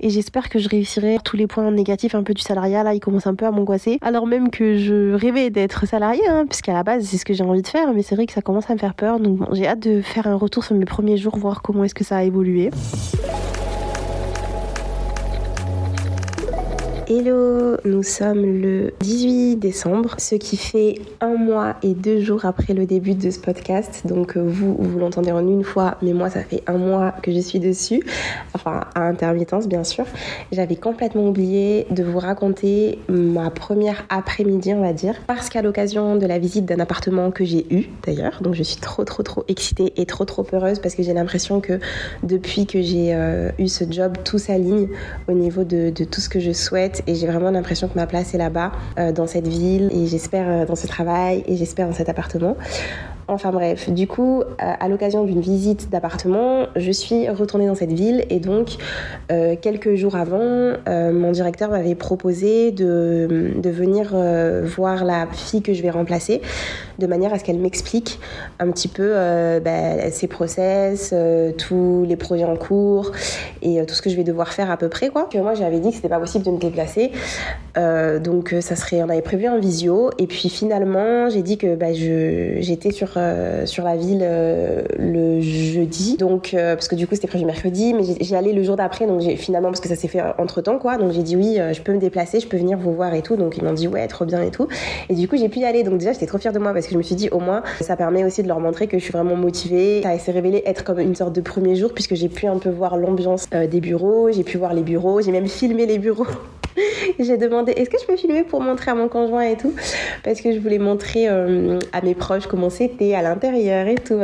Et j'espère que je réussirai tous les points négatifs un peu du salariat là, il commence un peu à m'angoisser. Alors même que je rêvais d'être salarié hein, puisqu'à la base c'est ce que j'ai envie de faire, mais c'est vrai que ça commence à me faire peur. Donc j'ai hâte de faire un retour sur mes premiers jours, voir comment est-ce que ça a évolué. Hello, nous sommes le 18 décembre, ce qui fait un mois et deux jours après le début de ce podcast. Donc euh, vous, vous l'entendez en une fois, mais moi ça fait un mois que je suis dessus, enfin à intermittence bien sûr. J'avais complètement oublié de vous raconter ma première après-midi, on va dire, parce qu'à l'occasion de la visite d'un appartement que j'ai eu d'ailleurs, donc je suis trop trop trop excitée et trop trop heureuse parce que j'ai l'impression que depuis que j'ai euh, eu ce job, tout s'aligne au niveau de, de tout ce que je souhaite et j'ai vraiment l'impression que ma place est là-bas, euh, dans cette ville et j'espère euh, dans ce travail et j'espère dans cet appartement. Enfin bref, du coup, à l'occasion d'une visite d'appartement, je suis retournée dans cette ville et donc euh, quelques jours avant, euh, mon directeur m'avait proposé de, venir euh, voir la fille que je vais remplacer de manière à ce qu'elle m'explique un petit peu bah, ses process, tous les projets en cours et tout ce que je vais devoir faire à peu près quoi. moi j'avais dit que c'était pas possible de me déplacer, donc ça serait, on avait prévu un visio et puis finalement j'ai dit que bah, j'étais sur euh, sur la ville euh, le jeudi. Donc, euh, parce que du coup, c'était prévu mercredi, mais j'y allais le jour d'après. Donc, finalement, parce que ça s'est fait entre temps, quoi. Donc, j'ai dit oui, je peux me déplacer, je peux venir vous voir et tout. Donc, ils m'ont dit ouais, trop bien et tout. Et du coup, j'ai pu y aller. Donc, déjà, j'étais trop fière de moi parce que je me suis dit au moins, ça permet aussi de leur montrer que je suis vraiment motivée. Ça s'est révélé être comme une sorte de premier jour puisque j'ai pu un peu voir l'ambiance des bureaux, j'ai pu voir les bureaux, j'ai même filmé les bureaux. j'ai demandé est-ce que je peux filmer pour montrer à mon conjoint et tout? Parce que je voulais montrer à mes proches comment c'était à l'intérieur et tout.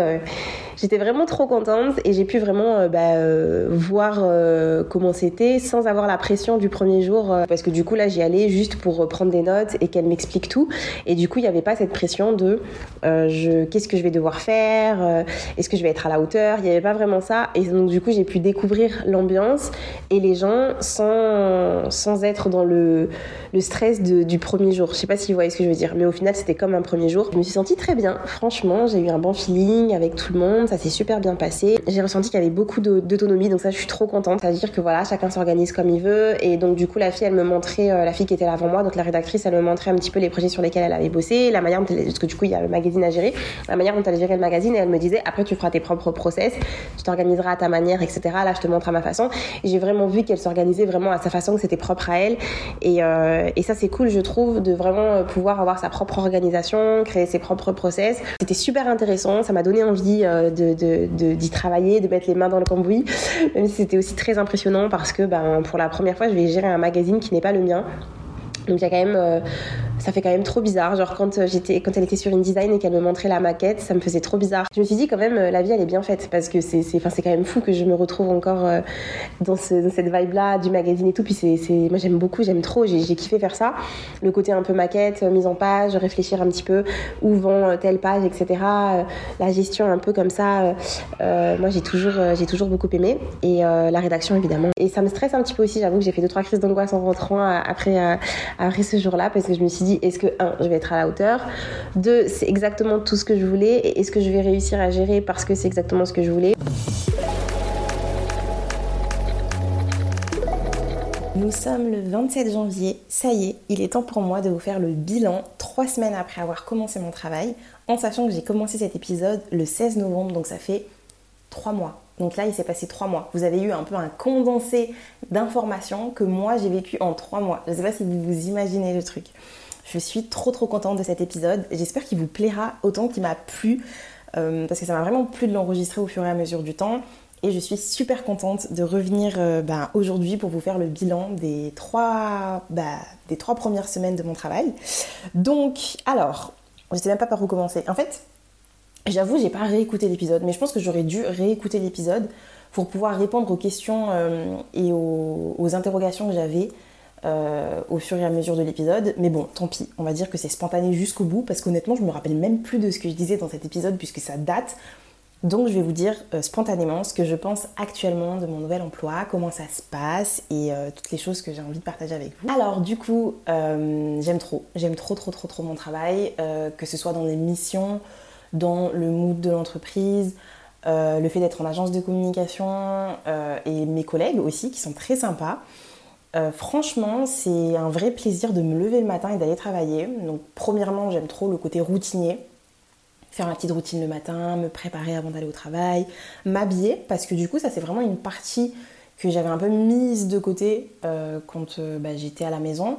J'étais vraiment trop contente et j'ai pu vraiment euh, bah, euh, voir euh, comment c'était sans avoir la pression du premier jour parce que du coup là j'y allais juste pour prendre des notes et qu'elle m'explique tout. Et du coup il n'y avait pas cette pression de qu'est-ce que je vais devoir faire est-ce que je vais être à la hauteur? Il n'y avait pas vraiment ça. Et donc du coup j'ai pu découvrir l'ambiance et les gens sans, sans être dans le, le stress du premier jour. Je sais pas si vous voyez ce que je veux dire mais au final c'était comme un premier jour. Je me suis sentie très bien franchement. J'ai eu un bon feeling avec tout le monde ça s'est super bien passé. J'ai ressenti qu'il y avait beaucoup d'autonomie, donc ça je suis trop contente. C'est-à-dire que voilà, chacun s'organise comme il veut. Et donc du coup, la fille, elle me montrait, euh, la fille qui était là avant moi, donc la rédactrice, elle me montrait un petit peu les projets sur lesquels elle avait bossé, la manière dont elle, parce que du coup, il y a le magazine à gérer, la manière dont elle gérait le magazine, et elle me disait, après tu feras tes propres process, tu t'organiseras à ta manière, etc. Là, je te montre à ma façon. Et j'ai vraiment vu qu'elle s'organisait vraiment à sa façon, que c'était propre à elle. Et, euh, ça, c'est cool, je trouve, de vraiment pouvoir avoir sa propre organisation, créer ses propres process. C'était super intéressant, ça m'a donné envie euh, d'y travailler, de mettre les mains dans le cambouis. Même c'était aussi très impressionnant parce que ben, pour la première fois, je vais gérer un magazine qui n'est pas le mien. Donc il y a quand même euh, ça fait quand même trop bizarre. Genre quand euh, j'étais, quand elle était sur InDesign et qu'elle me montrait la maquette, ça me faisait trop bizarre. Je me suis dit quand même, euh, la vie elle est bien faite parce que c'est, enfin c'est quand même fou que je me retrouve encore dans, ce, dans, cette vibe là du magazine et tout. Puis c'est, moi j'aime beaucoup, j'aime trop, j'ai, kiffé faire ça. Le côté un peu maquette, mise en page, réfléchir un petit peu où vend telle page, etc. La gestion un peu comme ça. moi j'ai toujours, j'ai toujours beaucoup aimé et la rédaction évidemment. Et ça me stresse un petit peu aussi. J'avoue que j'ai fait deux trois crises d'angoisse en rentrant après après ce jour-là parce que je me suis dit est-ce que, un, je vais être à la hauteur? Deux, c'est exactement tout ce que je voulais et est-ce que je vais réussir à gérer parce que c'est exactement ce que je voulais? Nous sommes le 27 janvier, ça y est, il est temps pour moi de vous faire le bilan trois semaines après avoir commencé mon travail, en sachant que j'ai commencé cet épisode le 16 novembre, donc ça fait trois mois. Donc là, il s'est passé trois mois. Vous avez eu un peu un condensé d'informations que moi j'ai vécu en trois mois. Je ne sais pas si vous vous imaginez le truc. Je suis trop trop contente de cet épisode. J'espère qu'il vous plaira autant qu'il m'a plu. Euh, parce que ça m'a vraiment plu de l'enregistrer au fur et à mesure du temps. Et je suis super contente de revenir euh, ben, aujourd'hui pour vous faire le bilan des trois, bah, des trois premières semaines de mon travail. Donc, alors, je ne sais même pas par où commencer. En fait, j'avoue, j'ai pas réécouté l'épisode, mais je pense que j'aurais dû réécouter l'épisode pour pouvoir répondre aux questions euh, et aux interrogations que j'avais euh, au fur et à mesure de l'épisode. Mais bon, tant pis, on va dire que c'est spontané jusqu'au bout, parce qu'honnêtement, je me rappelle même plus de ce que je disais dans cet épisode, puisque ça date. Donc je vais vous dire euh, spontanément ce que je pense actuellement de mon nouvel emploi, comment ça se passe et toutes les choses que j'ai envie de partager avec vous. Alors du coup, j'aime trop, j'aime trop trop trop trop mon travail, que ce soit dans les missions, dans le mood de l'entreprise, le fait d'être en agence de communication et mes collègues aussi qui sont très sympas. Euh, franchement, c'est un vrai plaisir de me lever le matin et d'aller travailler. Donc, premièrement, j'aime trop le côté routinier. Faire ma petite routine le matin, me préparer avant d'aller au travail, m'habiller, parce que du coup, ça, c'est vraiment une partie que j'avais un peu mise de côté euh, quand euh, bah, j'étais à la maison.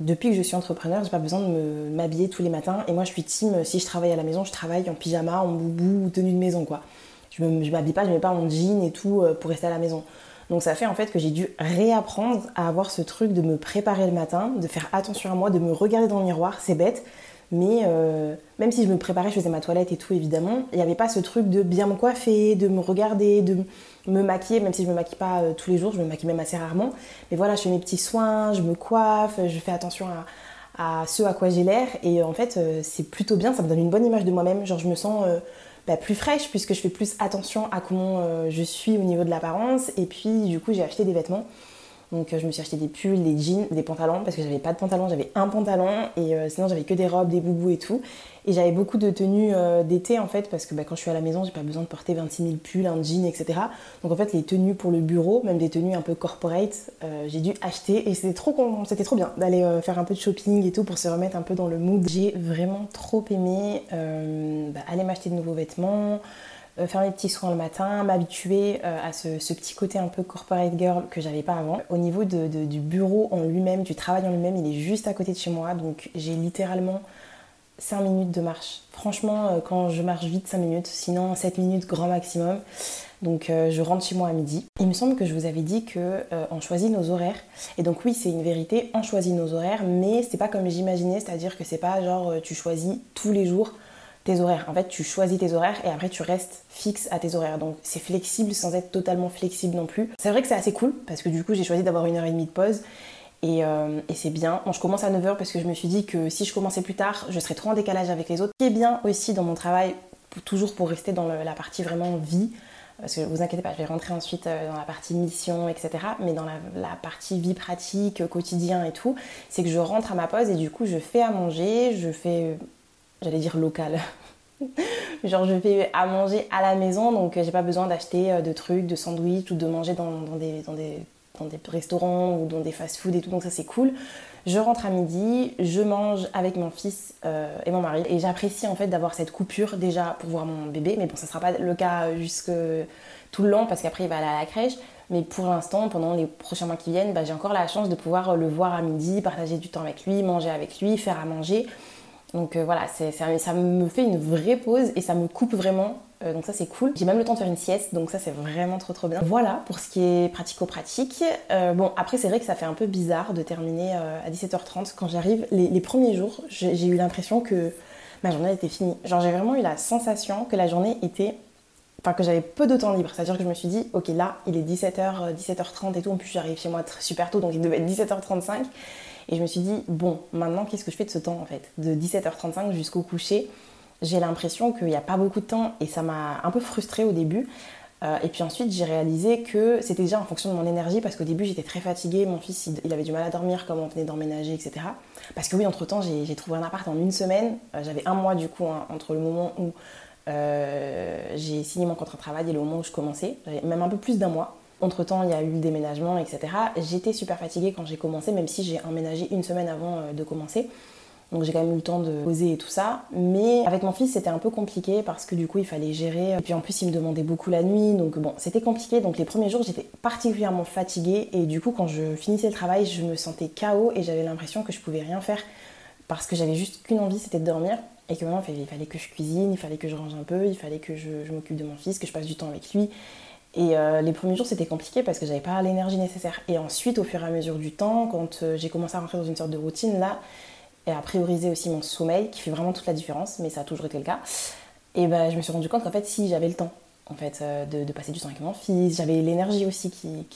Depuis que je suis entrepreneur, j'ai pas besoin de m'habiller tous les matins. Et moi, je suis team, si je travaille à la maison, je travaille en pyjama, en boubou ou tenue de maison, quoi. Je m'habille pas, je mets pas mon jean et tout pour rester à la maison. Donc ça fait en fait que j'ai dû réapprendre à avoir ce truc de me préparer le matin, de faire attention à moi, de me regarder dans le miroir, c'est bête. Mais euh, même si je me préparais, je faisais ma toilette et tout évidemment, il n'y avait pas ce truc de bien me coiffer, de me regarder, de me maquiller, même si je me maquille pas euh, tous les jours, je me maquille même assez rarement. Mais voilà, je fais mes petits soins, je me coiffe, je fais attention à, ce à quoi j'ai l'air. Et en fait, c'est plutôt bien, ça me donne une bonne image de moi-même. Genre, je me sens bah, plus fraîche puisque je fais plus attention à comment je suis au niveau de l'apparence. Et puis, du coup, j'ai acheté des vêtements donc euh, je me suis acheté des pulls, des jeans, des pantalons parce que j'avais pas de pantalon, j'avais un pantalon et euh, sinon j'avais que des robes, des boubous et tout. Et j'avais beaucoup de tenues euh, d'été en fait parce que bah, quand je suis à la maison j'ai pas besoin de porter 26 000 pulls, un jean, etc. Donc en fait les tenues pour le bureau, même des tenues un peu corporate, j'ai dû acheter et c'était trop, c'était trop bien d'aller faire un peu de shopping et tout pour se remettre un peu dans le mood. J'ai vraiment trop aimé bah, aller m'acheter de nouveaux vêtements. Euh, faire mes petits soins le matin, m'habituer euh, à ce, petit côté un peu corporate girl que j'avais pas avant. Au niveau du bureau en lui-même, du travail en lui-même, il est juste à côté de chez moi, donc j'ai littéralement 5 minutes de marche. Franchement, euh, quand je marche vite, 5 minutes, sinon 7 minutes grand maximum. Donc je rentre chez moi à midi. Il me semble que je vous avais dit que on choisit nos horaires. Et donc oui, c'est une vérité, on choisit nos horaires, mais c'est pas comme j'imaginais, c'est-à-dire que c'est pas genre tu choisis tous les jours tes horaires. En fait, tu choisis tes horaires et après tu restes fixe à tes horaires. Donc c'est flexible sans être totalement flexible non plus. C'est vrai que c'est assez cool parce que du coup j'ai choisi d'avoir une heure et demie de pause. Et, euh, c'est bien. Bon, je commence à 9h parce que je me suis dit que si je commençais plus tard, je serais trop en décalage avec les autres. Ce qui est bien aussi dans mon travail, toujours pour rester dans la partie vraiment vie, parce que vous inquiétez pas, je vais rentrer ensuite euh, dans la partie mission, etc. Mais dans la, la partie vie pratique, quotidien et tout, c'est que je rentre à ma pause et du coup je fais à manger, je fais j'allais dire local. Genre je fais à manger à la maison, donc euh, j'ai pas besoin d'acheter euh, de trucs, de sandwichs ou de manger dans, des, dans, des, dans des restaurants ou dans des fast-food et tout, donc ça c'est cool. Je rentre à midi, je mange avec mon fils euh, et mon mari et j'apprécie en fait d'avoir cette coupure déjà pour voir mon bébé, mais bon ça sera pas le cas jusque tout le long parce qu'après il va aller à la crèche. Mais pour l'instant, pendant les prochains mois qui viennent, bah, j'ai encore la chance de pouvoir le voir à midi, partager du temps avec lui, manger avec lui, faire à manger. Donc euh, voilà, ça, me fait une vraie pause et ça me coupe vraiment. Euh, donc ça c'est cool. J'ai même le temps de faire une sieste, donc ça c'est vraiment trop trop bien. Voilà pour ce qui est pratico-pratique. Euh, bon après c'est vrai que ça fait un peu bizarre de terminer à 17h30 quand j'arrive. Les, premiers jours, j'ai eu l'impression que ma journée était finie. Genre j'ai vraiment eu la sensation que la journée était enfin que j'avais peu de temps libre. C'est-à-dire que je me suis dit, ok là, il est 17h, 17h30 et tout. En plus, j'arrive chez moi super tôt, donc il devait être 17h35. Et je me suis dit, bon, maintenant, qu'est-ce que je fais de ce temps en fait? De 17h35 jusqu'au coucher, j'ai l'impression qu'il n'y a pas beaucoup de temps et ça m'a un peu frustrée au début. Euh, et puis ensuite, j'ai réalisé que c'était déjà en fonction de mon énergie parce qu'au début, j'étais très fatiguée. Mon fils, il, avait du mal à dormir comme on venait d'emménager, etc. Parce que oui, entre-temps, j'ai trouvé un appart en une semaine. Euh, j'avais un mois du coup entre le moment où euh, j'ai signé mon contrat de travail et le moment où je commençais. J'avais même un peu plus d'un mois. Entre temps, il y a eu le déménagement, etc. J'étais super fatiguée quand j'ai commencé, même si j'ai emménagé une semaine avant euh, de commencer. Donc j'ai quand même eu le temps de poser et tout ça. Mais avec mon fils, c'était un peu compliqué parce que du coup, il fallait gérer. Puis en plus, il me demandait beaucoup la nuit. Donc bon, c'était compliqué. Donc les premiers jours, j'étais particulièrement fatiguée. Et du coup, quand je finissais le travail, je me sentais KO et j'avais l'impression que je pouvais rien faire parce que j'avais juste qu'une envie, c'était de dormir. Et que maintenant, il fallait que je cuisine, il fallait que je range un peu, il fallait que je m'occupe de mon fils, que je passe du temps avec lui. Et euh, les premiers jours, c'était compliqué parce que j'avais pas l'énergie nécessaire. Et ensuite, au fur et à mesure du temps, quand euh, j'ai commencé à rentrer dans une sorte de routine, là, et à prioriser aussi mon sommeil, qui fait vraiment toute la différence, mais ça a toujours été le cas, et ben, je me suis rendu compte qu'en fait, si j'avais le temps, en fait, euh, de, passer du temps avec mon fils, j'avais l'énergie aussi qui,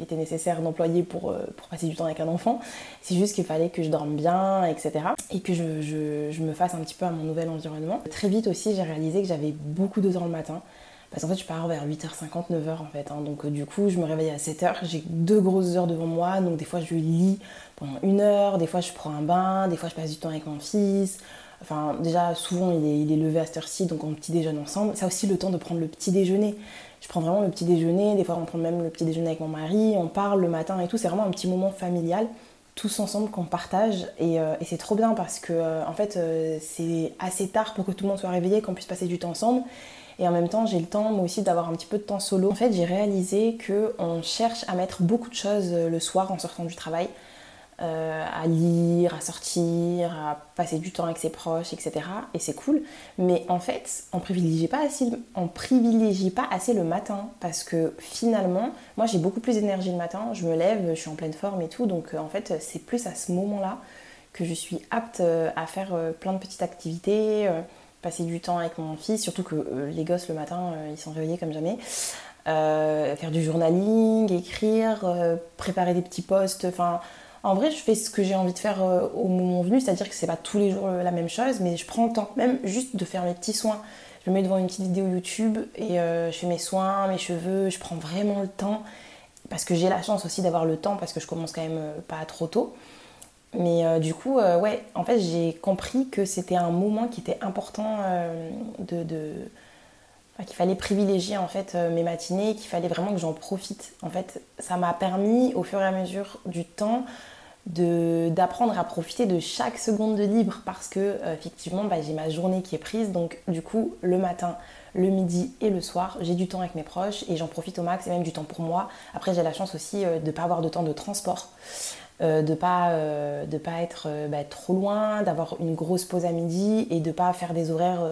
était nécessaire d'employer pour, passer du temps avec un enfant. C'est juste qu'il fallait que je dorme bien, etc. Et que je, je me fasse un petit peu à mon nouvel environnement. Très vite aussi, j'ai réalisé que j'avais beaucoup de temps le matin. Parce qu'en fait, je pars vers 8h50, 9h en fait. Hein. Donc, euh, du coup, je me réveille à 7h. J'ai deux grosses heures devant moi. Donc, des fois, je lis pendant une heure. Des fois, je prends un bain. Des fois, je passe du temps avec mon fils. Enfin, déjà, souvent, il est, levé à cette heure-ci. Donc, on petit déjeune ensemble. C'est aussi le temps de prendre le petit déjeuner. Je prends vraiment le petit déjeuner. Des fois, on prend même le petit déjeuner avec mon mari. On parle le matin et tout. C'est vraiment un petit moment familial tous ensemble qu'on partage et, euh, c'est trop bien parce que euh, en fait c'est assez tard pour que tout le monde soit réveillé qu'on puisse passer du temps ensemble et en même temps, j'ai le temps, moi aussi, d'avoir un petit peu de temps solo. En fait, j'ai réalisé qu'on cherche à mettre beaucoup de choses euh, le soir en sortant du travail. Euh, à lire, à sortir, à passer du temps avec ses proches, etc. Et c'est cool. Mais en fait, on privilégie pas assez, on privilégie pas assez le matin parce que finalement, moi j'ai beaucoup plus d'énergie le matin. Je me lève, je suis en pleine forme et tout. Donc euh, en fait, c'est plus à ce moment-là que je suis apte à faire plein de petites activités passer du temps avec mon fils, surtout que euh, les gosses le matin, euh, ils sont réveillés comme jamais. Euh, faire du journaling, écrire, préparer des petits posts. Enfin, En vrai, je fais ce que j'ai envie de faire au moment venu, c'est-à-dire que c'est pas tous les jours la même chose, mais je prends le temps, même juste de faire mes petits soins. Je me mets devant une petite vidéo YouTube et je fais mes soins, mes cheveux, je prends vraiment le temps parce que j'ai la chance aussi d'avoir le temps parce que je commence quand même pas trop tôt. Mais du coup, ouais, en fait, j'ai compris que c'était un moment qui était important de, qu'il fallait privilégier en fait euh, mes matinées, qu'il fallait vraiment que j'en profite. En fait, ça m'a permis au fur et à mesure du temps d'apprendre à profiter de chaque seconde de libre parce que euh, effectivement bah, j'ai ma journée qui est prise. Donc du coup le matin le midi et le soir j'ai du temps avec mes proches et j'en profite au max et même du temps pour moi. Après j'ai la chance aussi euh, de ne pas avoir de temps de transport de ne pas, de pas être bah, trop loin d'avoir une grosse pause à midi et de ne pas faire des horaires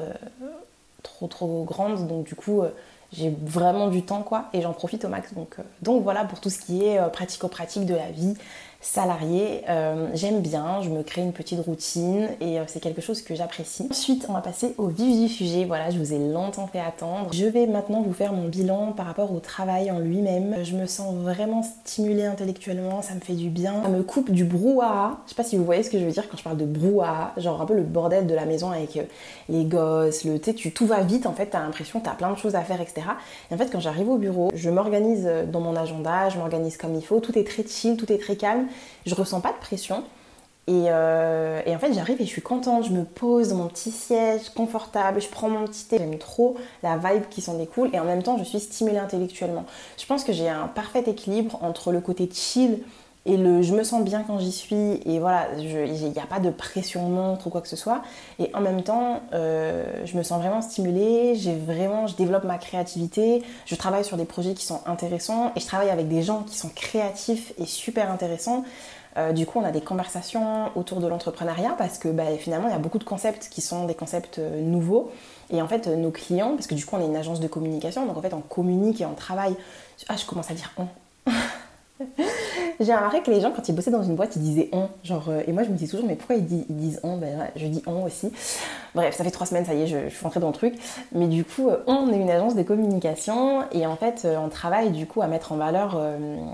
trop trop grande donc du coup euh, j'ai vraiment du temps quoi et j'en profite au max. Donc, euh, donc voilà pour tout ce qui est euh, pratico-pratique de la vie salarié. Euh, j'aime bien, je me crée une petite routine et euh, c'est quelque chose que j'apprécie. Ensuite, on va passer au vif du sujet. Voilà, je vous ai longtemps fait attendre. Je vais maintenant vous faire mon bilan par rapport au travail en lui-même. Je me sens vraiment stimulée intellectuellement, ça me fait du bien. Ça me coupe du brouhaha. Je sais pas si vous voyez ce que je veux dire quand je parle de brouhaha, genre un peu le bordel de la maison avec euh, les gosses, le tu tout va vite en fait, t'as l'impression t'as plein de choses à faire, etc. Et en fait, quand j'arrive au bureau, je m'organise dans mon agenda, je m'organise comme il faut, tout est très chill, tout est très calme je ressens pas de pression. Euh, et, en fait, j'arrive et je suis contente, je me pose dans mon petit siège confortable, je prends mon petit thé. J'aime trop la vibe qui s'en découle et en même temps, je suis stimulée intellectuellement. Je pense que j'ai un parfait équilibre entre le côté chill et le je me sens bien quand j'y suis et voilà, il n'y a pas de pression montre ou quoi que ce soit. Et en même temps, euh, je me sens vraiment stimulée, j'ai vraiment, je développe ma créativité, je travaille sur des projets qui sont intéressants et je travaille avec des gens qui sont créatifs et super intéressants. Euh, du coup, on a des conversations autour de l'entrepreneuriat parce que bah, finalement, il y a beaucoup de concepts qui sont des concepts euh, nouveaux. Et en fait, nos clients, parce que du coup, on est une agence de communication, donc en fait, on communique et on travaille. Ah, je commence à dire on. J'ai remarqué que les gens, quand ils bossaient dans une boîte, ils disaient on. Genre, euh, et moi, je me dis toujours, mais pourquoi ils, disent, on? Ben, je dis on aussi. Bref, ça fait trois semaines, ça y est, je, suis rentrée dans le truc. Mais du coup, euh, on est une agence de communication et en fait, euh, on travaille du coup à mettre en valeur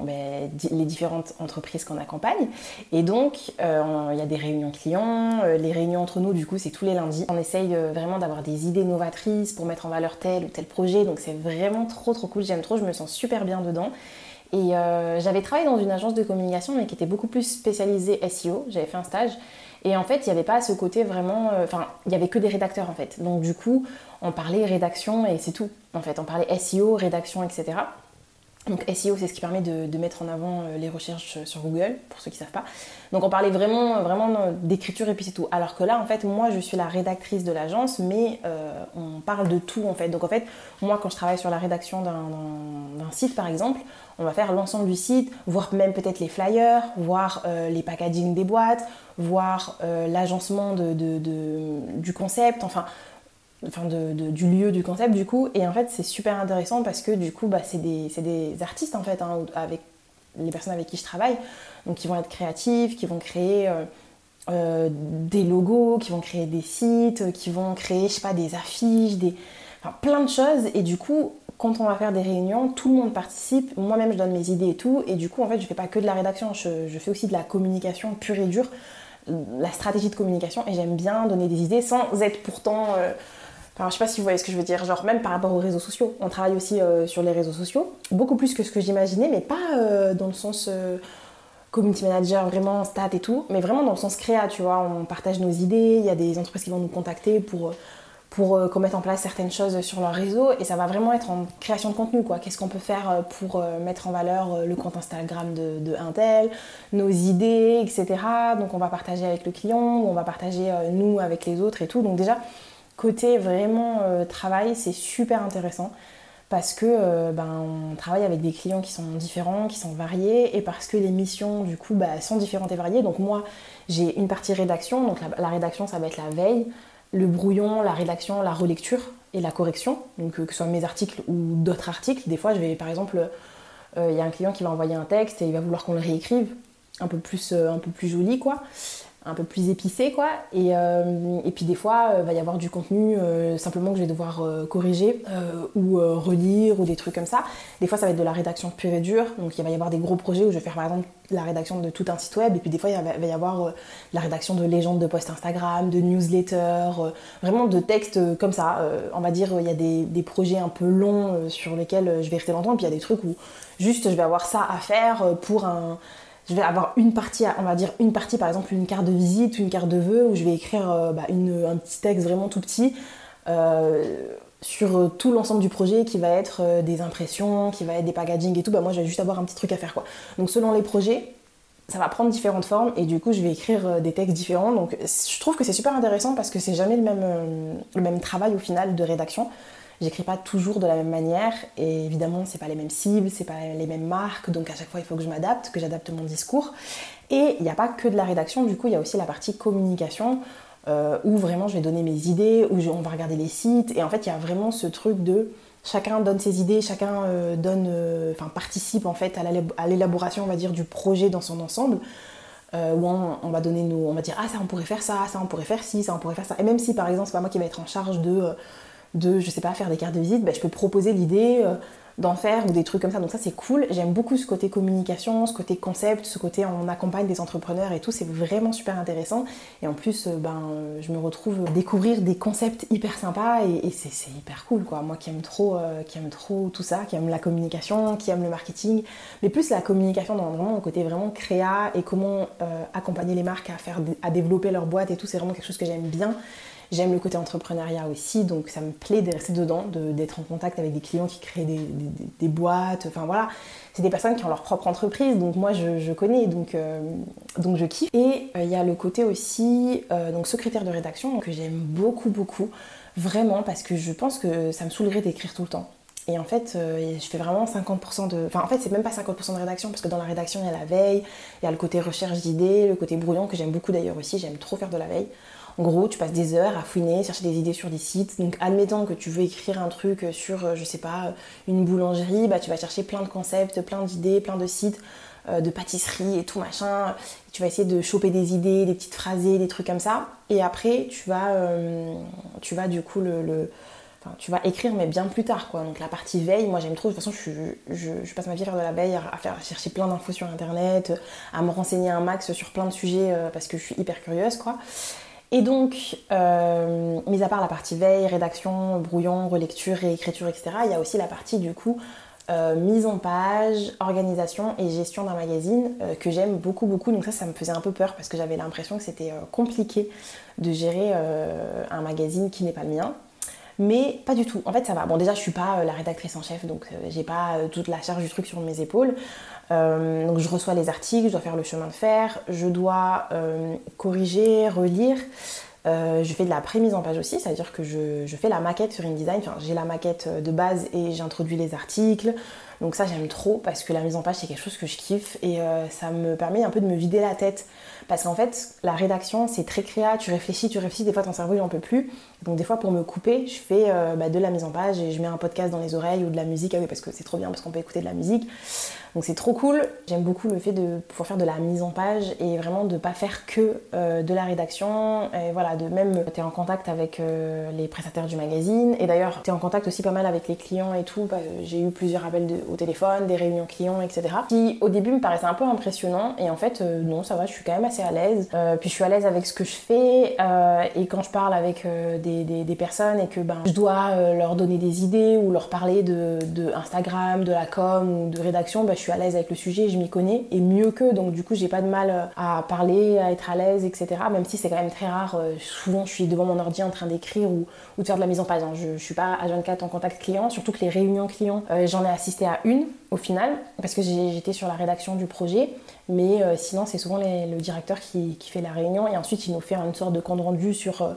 ben, les différentes entreprises qu'on accompagne. Et donc, il y a des réunions clients. les réunions entre nous, du coup, c'est tous les lundis. On essaye vraiment d'avoir des idées novatrices pour mettre en valeur tel ou tel projet. Donc, c'est vraiment trop, trop cool. J'aime trop, je me sens super bien dedans. Et euh, j'avais travaillé dans une agence de communication, mais qui était beaucoup plus spécialisée SEO. J'avais fait un stage. Et en fait, il n'y avait pas ce côté vraiment. Euh, enfin, il n'y avait que des rédacteurs en fait. Donc, du coup, on parlait rédaction et c'est tout. En fait, on parlait SEO, rédaction, etc. Donc SEO, c'est ce qui permet de, mettre en avant euh, les recherches sur Google, pour ceux qui ne savent pas. Donc on parlait vraiment, vraiment d'écriture et puis c'est tout. Alors que là, en fait, moi, je suis la rédactrice de l'agence, mais on parle de tout, en fait. Donc en fait, moi, quand je travaille sur la rédaction d'un site, par exemple, on va faire l'ensemble du site, voir même peut-être les flyers, voir euh, les packaging des boîtes, voir euh, l'agencement du concept, enfin, du lieu du concept du coup. Et en fait, c'est super intéressant parce que du coup, bah, c'est des, des, artistes en fait, hein, avec les personnes avec qui je travaille, donc qui vont être créatifs, qui vont créer euh, des logos, qui vont créer des sites, qui vont créer, je sais pas, des affiches, des, enfin, plein de choses. Et du coup, quand on va faire des réunions, tout le monde participe. Moi-même, je donne mes idées et tout. Et du coup, en fait, je fais pas que de la rédaction, je, fais aussi de la communication pure et dure, la stratégie de communication. Et j'aime bien donner des idées sans être pourtant. Euh, enfin, je sais pas si vous voyez ce que je veux dire. Genre, même par rapport aux réseaux sociaux. On travaille aussi euh, sur les réseaux sociaux, beaucoup plus que ce que j'imaginais, mais pas euh, dans le sens community manager, vraiment stat et tout, mais vraiment dans le sens créa, tu vois. On partage nos idées, il y a des entreprises qui vont nous contacter pour pour euh, qu'on mette en place certaines choses sur leur réseau et ça va vraiment être en création de contenu quoi. Qu'est-ce qu'on peut faire euh, pour euh, mettre en valeur le compte Instagram de, de Intel, nos idées, etc. Donc on va partager avec le client, on va partager nous avec les autres et tout. Donc déjà côté vraiment travail c'est super intéressant parce que ben, on travaille avec des clients qui sont différents, qui sont variés et parce que les missions du coup bah, sont différentes et variées. Donc moi j'ai une partie rédaction, donc la rédaction ça va être la veille le brouillon, la rédaction, la relecture et la correction, donc euh, que ce soit mes articles ou d'autres articles. Des fois, je vais, par exemple, euh, il y a un client qui va envoyer un texte et il va vouloir qu'on le réécrive un peu plus, euh, un peu plus joli, quoi. Un peu plus épicé quoi. Et, euh, puis des fois, il euh, va y avoir du contenu euh, simplement que je vais devoir corriger ou relire ou des trucs comme ça. Des fois, ça va être de la rédaction pure et dure. Donc il va y avoir des gros projets où je vais faire par exemple la rédaction de tout un site web. Et puis des fois, il va y avoir la rédaction de légendes de posts Instagram, de newsletters, vraiment de textes comme ça. on va dire, il y a des, des, projets un peu longs sur lesquels je vais rester longtemps. Et puis il y a des trucs où juste je vais avoir ça à faire pour un je vais avoir une partie, on va dire une partie par exemple une carte de visite, une carte de vœux où je vais écrire euh, bah, un petit texte vraiment tout petit euh, sur euh, tout l'ensemble du projet qui va être des impressions, qui va être des packaging et tout. Bah, moi je vais juste avoir un petit truc à faire quoi. Donc selon les projets, ça va prendre différentes formes et du coup je vais écrire des textes différents. Donc je trouve que c'est super intéressant parce que c'est jamais le même, le même travail au final de rédaction. J'écris pas toujours de la même manière et évidemment c'est pas les mêmes cibles, c'est pas les mêmes marques, donc à chaque fois il faut que je m'adapte, que j'adapte mon discours. Et il n'y a pas que de la rédaction, du coup il y a aussi la partie communication euh, où vraiment je vais donner mes idées, où on va regarder les sites et en fait il y a vraiment ce truc de chacun donne ses idées, chacun euh, donne, euh, enfin participe en fait à l'élaboration on va dire du projet dans son ensemble. où on, va donner nos, on va dire ah ça on pourrait faire ça, ça on pourrait faire ci, ça on pourrait faire ça. Et même si par exemple c'est pas moi qui vais être en charge de de, je sais pas, faire des cartes de visite, bah, je peux proposer l'idée euh, d'en faire ou des trucs comme ça. Donc ça c'est cool. J'aime beaucoup ce côté communication, ce côté concept, ce côté on accompagne des entrepreneurs et tout. C'est vraiment super intéressant. Et en plus, euh, ben, je me retrouve découvrir des concepts hyper sympas et, c'est hyper cool quoi. Moi qui aime trop, euh, qui aime trop tout ça, qui aime la communication, qui aime le marketing, mais plus la communication dans vraiment le côté vraiment créa et comment accompagner les marques à faire, à développer leur boîte et tout. C'est vraiment quelque chose que j'aime bien. J'aime le côté entrepreneuriat aussi, donc ça me plaît de rester dedans, d'être en contact avec des clients qui créent des, boîtes. Enfin voilà, c'est des personnes qui ont leur propre entreprise, donc moi je, connais, donc, euh, donc je kiffe. Et euh, il y a le côté aussi, euh, donc secrétaire de rédaction, que j'aime beaucoup, beaucoup, vraiment, parce que je pense que ça me saoulerait d'écrire tout le temps. Et en fait, je fais vraiment 50% de. Enfin, en fait, c'est même pas 50% de rédaction, parce que dans la rédaction, il y a la veille, il y a le côté recherche d'idées, le côté brouillon que j'aime beaucoup d'ailleurs aussi. J'aime trop faire de la veille. En gros, tu passes des heures à fouiner, chercher des idées sur des sites. Donc, admettons que tu veux écrire un truc sur, euh, je sais pas, une boulangerie, bah, tu vas chercher plein de concepts, plein d'idées, plein de sites euh, de pâtisserie et tout machin. Tu vas essayer de choper des idées, des petites phrasées, des trucs comme ça. Et après, tu vas, euh, tu vas du coup le, Enfin, tu vas écrire mais bien plus tard quoi. Donc la partie veille, moi j'aime trop. De toute façon, je, passe ma vie à faire de la veille, à, faire chercher plein d'infos sur internet, à me renseigner un max sur plein de sujets parce que je suis hyper curieuse quoi. Et donc, euh, mis à part la partie veille, rédaction, brouillon, relecture, réécriture, etc., il y a aussi la partie du coup euh, mise en page, organisation et gestion d'un magazine euh, que j'aime beaucoup beaucoup. Donc ça, ça me faisait un peu peur parce que j'avais l'impression que c'était compliqué de gérer un magazine qui n'est pas le mien. Mais pas du tout. En fait, ça va. Bon, déjà, je suis pas la rédactrice en chef, donc j'ai pas toute la charge du truc sur mes épaules. Euh, donc je reçois les articles, je dois faire le chemin de fer, je dois euh, corriger, relire. Euh, je fais de la prémise en page aussi, c'est-à-dire que je, je, fais la maquette sur InDesign. Enfin, j'ai la maquette de base et j'introduis les articles. Donc ça j'aime trop parce que la mise en page c'est quelque chose que je kiffe et ça me permet un peu de me vider la tête parce qu'en fait, la rédaction, c'est très créa, tu réfléchis, tu réfléchis, des fois ton cerveau il en peut plus. Donc des fois pour me couper, je fais euh, bah, de la mise en page et je mets un podcast dans les oreilles ou de la musique, ah oui parce que c'est trop bien parce qu'on peut écouter de la musique. Donc c'est trop cool. J'aime beaucoup le fait de pouvoir faire de la mise en page et vraiment de pas faire que euh, de la rédaction. Et voilà, de même tu es en contact avec euh, les prestataires du magazine. Et d'ailleurs, tu es en contact aussi pas mal avec les clients et tout. Bah, j'ai eu plusieurs appels au téléphone, des réunions clients, etc. Qui au début me paraissaient un peu impressionnant. Et en fait, non, ça va, je suis quand même assez à l'aise. puis je suis à l'aise avec ce que je fais. et quand je parle avec des, personnes et que ben, je dois leur donner des idées ou leur parler de, de Instagram, de la com ou de rédaction, ben, je suis à l'aise avec le sujet, je m'y connais et mieux que donc du coup j'ai pas de mal euh, à parler, à être à l'aise, etc. Même si c'est quand même très rare, euh, souvent je suis devant mon ordi en train d'écrire ou, de faire de la mise en page. Je, je, suis pas à 24 en contact client, surtout que les réunions clients, euh, j'en ai assisté à une au final parce que j'étais sur la rédaction du projet, mais sinon c'est souvent le directeur qui, qui, fait la réunion et ensuite il nous fait une sorte de compte rendu sur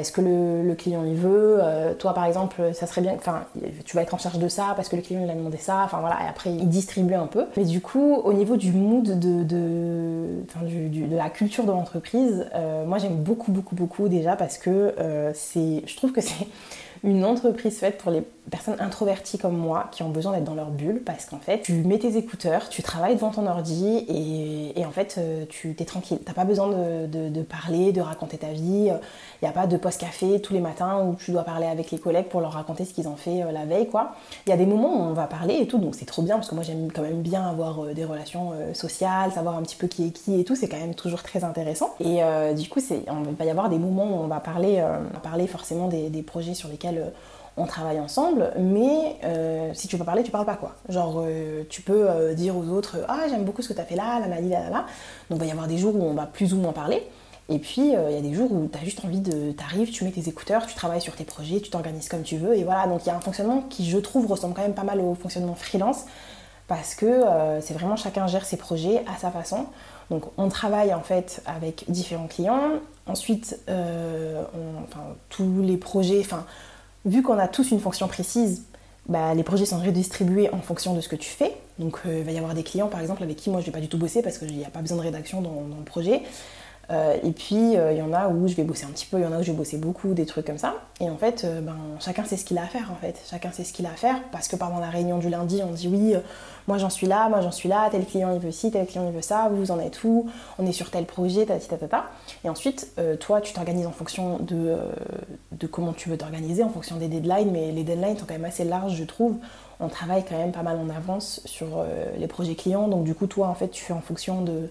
est-ce que le, client il veut euh, Toi par exemple, ça serait bien, enfin, tu vas être en charge de ça parce que le client il a demandé ça. Enfin voilà, et après il distribue un peu. Mais du coup, au niveau du mood de, de, la culture de l'entreprise, euh, moi j'aime beaucoup beaucoup beaucoup déjà parce que euh, c'est, je trouve que c'est une entreprise faite pour les personnes introverties comme moi qui ont besoin d'être dans leur bulle parce qu'en fait, tu mets tes écouteurs, tu travailles devant ton ordi et, en fait, euh, tu t'es tranquille. T'as pas besoin de, parler, de raconter ta vie. Il n'y a pas de post-café tous les matins où tu dois parler avec les collègues pour leur raconter ce qu'ils ont fait euh, la veille, quoi. Il y a des moments où on va parler et tout, donc c'est trop bien parce que moi j'aime quand même bien avoir euh, des relations sociales, savoir un petit peu qui est qui et tout, c'est quand même toujours très intéressant. Et du coup, c'est, il va y avoir des moments où on va parler, parler forcément des projets sur lesquels on travaille ensemble, mais euh, si tu veux parler, tu parles pas quoi. Genre, euh, tu peux euh, dire aux autres Ah, j'aime beaucoup ce que tu fait là, la la la la. Donc, il va y avoir des jours où on va plus ou moins parler. Et puis, il y a des jours où tu as juste envie de. T'arrives, tu mets tes écouteurs, tu travailles sur tes projets, tu t'organises comme tu veux. Et voilà, donc il y a un fonctionnement qui, je trouve, ressemble quand même pas mal au fonctionnement freelance. Parce que c'est vraiment chacun gère ses projets à sa façon. Donc, on travaille en fait avec différents clients. Ensuite, tous les projets. Enfin, vu qu'on a tous une fonction précise, bah, les projets sont redistribués en fonction de ce que tu fais. Donc euh, il va y avoir des clients par exemple avec qui moi je vais pas du tout bosser parce qu'il n'y a pas besoin de rédaction dans le projet. Euh, et puis euh, il y en a où je vais bosser un petit peu, il y en a où je vais bosser beaucoup, des trucs comme ça. Et en fait, ben, chacun sait ce qu'il a à faire en fait. Chacun sait ce qu'il a à faire parce que pendant la réunion du lundi, on dit oui, moi j'en suis là, moi j'en suis là, tel client il veut ci, tel client il veut ça, vous en êtes où, on est sur tel projet, ta ta ta ta. Et ensuite, euh, toi tu t'organises en fonction de, euh, de comment tu veux t'organiser, en fonction des deadlines, mais les deadlines sont quand même assez larges, je trouve. On travaille quand même pas mal en avance sur euh, les projets clients, donc du coup, toi en fait, tu fais en fonction de.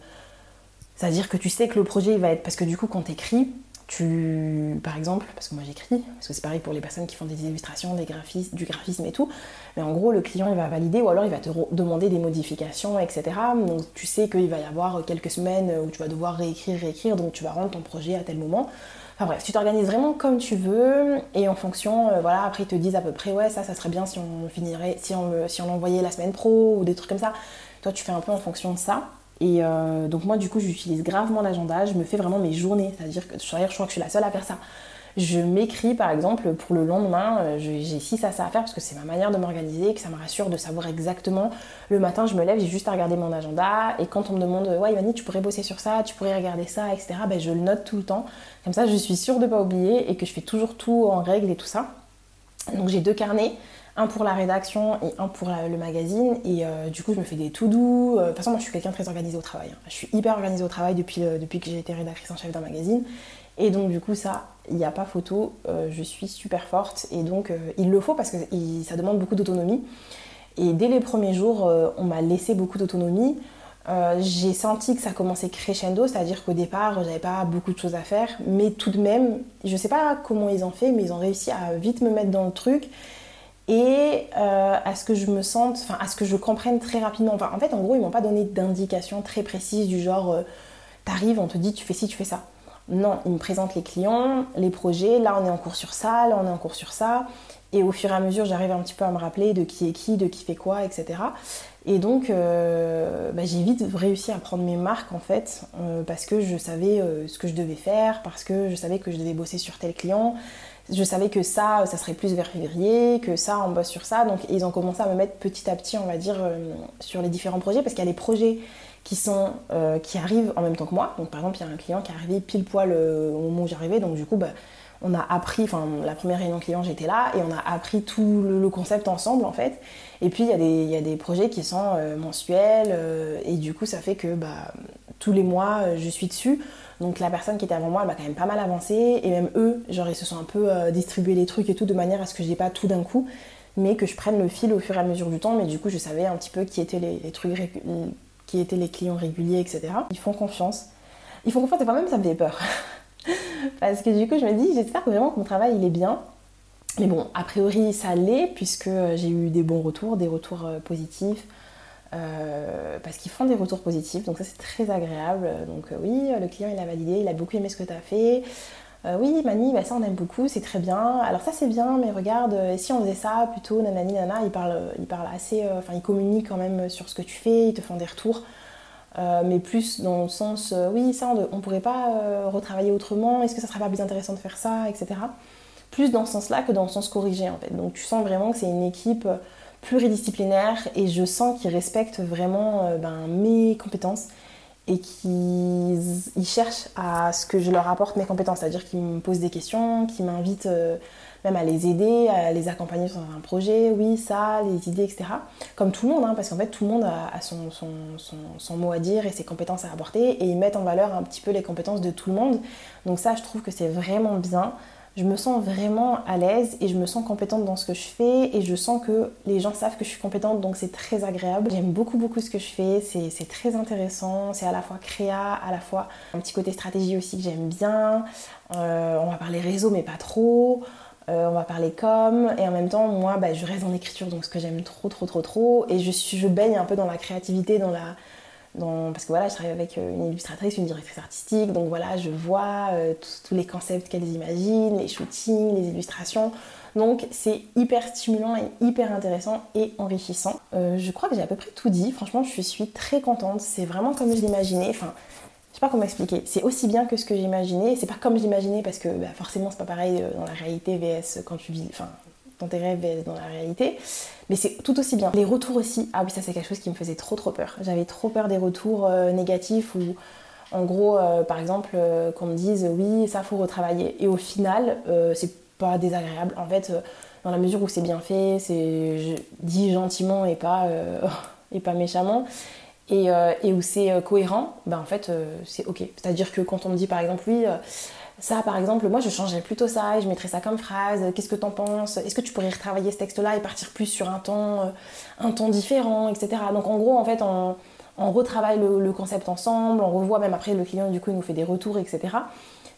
C'est-à-dire que tu sais que le projet il va être. Parce que du coup, quand tu écris, tu, par exemple, parce que moi j'écris, parce que c'est pareil pour les personnes qui font des illustrations, des du graphisme et tout, mais en gros le client il va valider ou alors il va te demander des modifications, etc. Donc tu sais qu'il va y avoir quelques semaines où tu vas devoir réécrire, réécrire, donc tu vas rendre ton projet à tel moment. Enfin bref, tu t'organises vraiment comme tu veux et en fonction, euh, voilà, après ils te disent à peu près ouais ça, ça serait bien si on finirait, si on, si on l'envoyait la semaine pro ou des trucs comme ça. Toi tu fais un peu en fonction de ça. Et euh, donc moi du coup j'utilise gravement l'agenda, je me fais vraiment mes journées, c'est-à-dire que je crois que je suis la seule à faire ça. Je m'écris par exemple pour le lendemain, euh, j'ai 6 à ça à faire parce que c'est ma manière de m'organiser, que ça me rassure de savoir exactement. Le matin je me lève, j'ai juste à regarder mon agenda et quand on me demande ouais Ivani tu pourrais bosser sur ça, tu pourrais regarder ça, etc. Ben, je le note tout le temps. Comme ça je suis sûre de ne pas oublier et que je fais toujours tout en règle et tout ça. Donc j'ai deux carnets un pour la rédaction et un pour le magazine. Et euh, du coup, je me fais des tout doux. Euh, de toute façon, moi, je suis quelqu'un très organisé au travail. Hein. Je suis hyper organisée au travail depuis, euh, depuis que j'ai été rédactrice en chef d'un magazine. Et donc, du coup, ça, il n'y a pas photo. je suis super forte. Et donc, il le faut parce que ça demande beaucoup d'autonomie. Et dès les premiers jours, on m'a laissé beaucoup d'autonomie. j'ai senti que ça commençait crescendo, c'est-à-dire qu'au départ, j'avais pas beaucoup de choses à faire, mais tout de même, je sais pas comment ils ont fait, mais ils ont réussi à vite me mettre dans le truc et euh, à ce que je me sente, enfin à ce que je comprenne très rapidement. Enfin, en fait, en gros, ils m'ont pas donné d'indications très précises du genre, euh, t'arrives, on te dit tu fais ci, tu fais ça. Non, ils me présentent les clients, les projets, là on est en cours sur ça, là on est en cours sur ça. Et au fur et à mesure, j'arrive un petit peu à me rappeler de qui est qui, de qui fait quoi, etc. Et donc, euh, bah, j'ai vite réussi à prendre mes marques en fait, parce que je savais ce que je devais faire, parce que je savais que je devais bosser sur tel client, je savais que ça, ça serait plus vers février, que ça, on bosse sur ça. Donc ils ont commencé à me mettre petit à petit, on va dire, euh, sur les différents projets, parce qu'il y a des projets euh, qui arrivent en même temps que moi. Donc par exemple, il y a un client qui est arrivé pile poil euh, au moment où j'arrivais, donc du coup, bah, on a appris, enfin la première réunion client j'étais là et on a appris tout le, concept ensemble en fait. Et puis il y, a des, y a des projets qui sont mensuels et du coup ça fait que bah, tous les mois je suis dessus. Donc la personne qui était avant moi, elle m'a quand même pas mal avancé. Et même eux, genre ils se sont un peu euh, distribués les trucs et tout de manière à ce que j'ai pas tout d'un coup, mais que je prenne le fil au fur et à mesure du temps. Mais du coup, je savais un petit peu qui étaient les, trucs, qui étaient les clients réguliers, etc. Ils font confiance. Ils font confiance et quand même ça me fait peur. Parce que du coup, je me dis, j'espère vraiment que mon travail il est bien. Mais bon, a priori, ça l'est, puisque j'ai eu des bons retours, des retours euh, positifs. Euh, parce qu'ils font des retours positifs, donc ça c'est très agréable. Donc euh, oui, le client il a validé, il a beaucoup aimé ce que tu as fait. Euh, oui, Mani, bah, ça on aime beaucoup, c'est très bien. Alors ça c'est bien, mais regarde, si on faisait ça plutôt, nanani, nana, ils parlent, ils parlent assez, enfin ils communiquent quand même sur ce que tu fais, ils te font des retours. mais plus dans le sens, oui, ça on, ne pourrait pas retravailler autrement, est-ce que ça serait pas plus intéressant de faire ça, etc. Plus dans ce sens-là que dans le sens corrigé en fait. Donc tu sens vraiment que c'est une équipe pluridisciplinaire et je sens qu'ils respectent vraiment euh, ben, mes compétences et qu'ils cherchent à ce que je leur apporte mes compétences, c'est-à-dire qu'ils me posent des questions, qu'ils m'invitent euh, même à les aider, à les accompagner sur un projet, oui, ça, les idées, etc. Comme tout le monde, hein, parce qu'en fait, tout le monde a, son, son, mot à dire et ses compétences à apporter, et ils mettent en valeur un petit peu les compétences de tout le monde. Donc ça, je trouve que c'est vraiment bien. Je me sens vraiment à l'aise et je me sens compétente dans ce que je fais et je sens que les gens savent que je suis compétente donc c'est très agréable. J'aime beaucoup beaucoup ce que je fais, c'est très intéressant, c'est à la fois créa, à la fois un petit côté stratégie aussi que j'aime bien. Euh, on va parler réseau mais pas trop. Euh, on va parler com, et en même temps, moi, bah, je reste en écriture, donc ce que j'aime trop, trop, trop, trop, et je, je baigne un peu dans la créativité, dans la, parce que voilà, je travaille avec euh, une illustratrice, une directrice artistique, donc voilà, je vois euh, tous les concepts qu'elles imaginent, les shootings, les illustrations. Donc c'est hyper stimulant et hyper intéressant et enrichissant. je crois que j'ai à peu près tout dit. Franchement, je suis très contente. C'est vraiment comme je l'imaginais. Enfin, je sais pas comment expliquer. C'est aussi bien que ce que j'imaginais. C'est pas comme j'imaginais parce que bah, forcément c'est pas pareil euh, dans la réalité VS quand tu vis, enfin dans tes rêves VS dans la réalité. Mais c'est tout aussi bien. Les retours aussi. Ah oui, ça c'est quelque chose qui me faisait trop trop peur. J'avais trop peur des retours euh, négatifs ou en gros, euh, par exemple, qu'on me dise oui, ça faut retravailler. Et au final, c'est pas désagréable. En fait, dans la mesure où c'est bien fait, c'est dit gentiment et pas, et pas méchamment. Euh, et, où c'est euh, cohérent, ben en fait euh, c'est ok. C'est-à-dire que quand on me dit par exemple oui, ça par exemple, moi je changerais plutôt ça et je mettrais ça comme phrase, qu'est-ce que t'en penses? Est-ce que tu pourrais retravailler ce texte-là et partir plus sur un ton, un ton différent, etc. Donc en gros en fait on, retravaille le, concept ensemble, on revoit même après le client du coup il nous fait des retours, etc.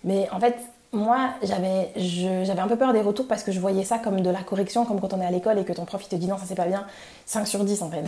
Mais en fait moi, j'avais, j'avais un peu peur des retours parce que je voyais ça comme de la correction, comme quand on est à l'école et que ton prof il te dit non, ça c'est pas bien. 5 sur 10 en fait.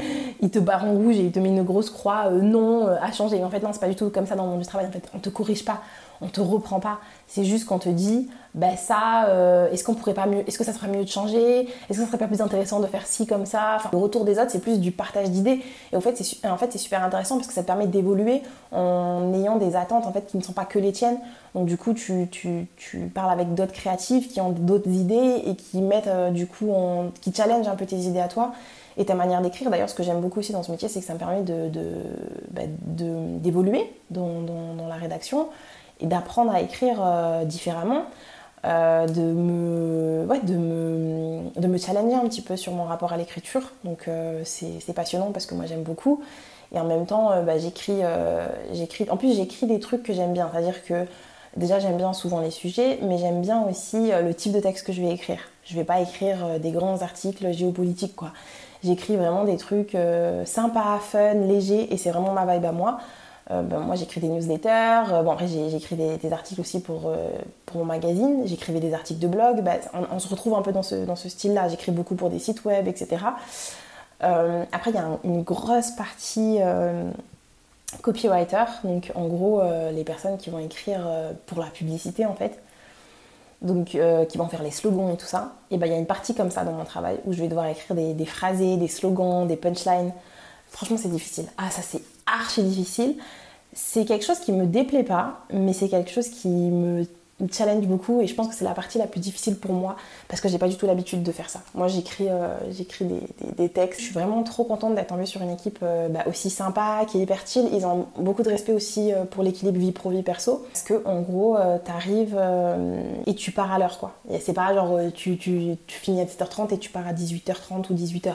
il te barre en rouge et il te met une grosse croix euh, non euh, à changer. En fait, non, c'est pas du tout comme ça dans le monde du travail. En fait, on te corrige pas, on te reprend pas. C'est juste qu'on te dit, ben ça, euh, est-ce qu'on pourrait pas mieux, est-ce que ça serait mieux de changer? Est-ce que ça serait pas plus intéressant de faire ci comme ça? Le retour des autres, c'est plus du partage d'idées. Et en fait, c'est en fait, super intéressant parce que ça te permet d'évoluer en ayant des attentes en fait qui ne sont pas que les tiennes. Donc du coup, tu, tu, tu parles avec d'autres créatifs qui ont d'autres idées et qui mettent du coup, qui challenge un peu tes idées à toi et ta manière d'écrire. D'ailleurs, ce que j'aime beaucoup aussi dans ce métier, c'est que ça me permet bah, d'évoluer de, dans, la rédaction et d'apprendre à écrire euh, différemment. Euh, de, me, de, me, de me challenger un petit peu sur mon rapport à l'écriture. Donc euh, c'est passionnant parce que moi j'aime beaucoup. Et en même temps, bah, j'écris. En plus, j'écris des trucs que j'aime bien. C'est-à-dire que déjà j'aime bien souvent les sujets, mais j'aime bien aussi le type de texte que je vais écrire. Je vais pas écrire des grands articles géopolitiques, quoi. J'écris vraiment des trucs sympas, fun, légers, et c'est vraiment ma vibe à moi. Euh, ben, moi, j'écris des newsletters. Euh, bon, j'écris des, des, articles aussi pour, pour mon magazine. J'écrivais des articles de blog. Ben, on, se retrouve un peu dans ce, dans ce style-là. J'écris beaucoup pour des sites web, etc. après, il y a une grosse partie copywriter. Donc, en gros, les personnes qui vont écrire pour la publicité, en fait donc euh, qui vont faire les slogans et tout ça, et ben il y a une partie comme ça dans mon travail où je vais devoir écrire des, des phrasés, des slogans, des punchlines. Franchement, c'est difficile. Ah, ça c'est archi difficile. C'est quelque chose qui me déplaît pas, mais c'est quelque chose qui me challenge beaucoup et je pense que c'est la partie la plus difficile pour moi parce que j'ai pas du tout l'habitude de faire ça. Moi j'écris euh, j'écris des, textes. Je suis vraiment trop contente d'être tombée sur une équipe euh, bah, aussi sympa, qui est hyper chill. Ils ont beaucoup de respect aussi euh, pour l'équilibre vie pro vie perso parce que en gros t'arrives et tu pars à l'heure quoi. C'est pas genre tu, tu, tu finis à 7h30 et tu pars à 18h30 ou 18h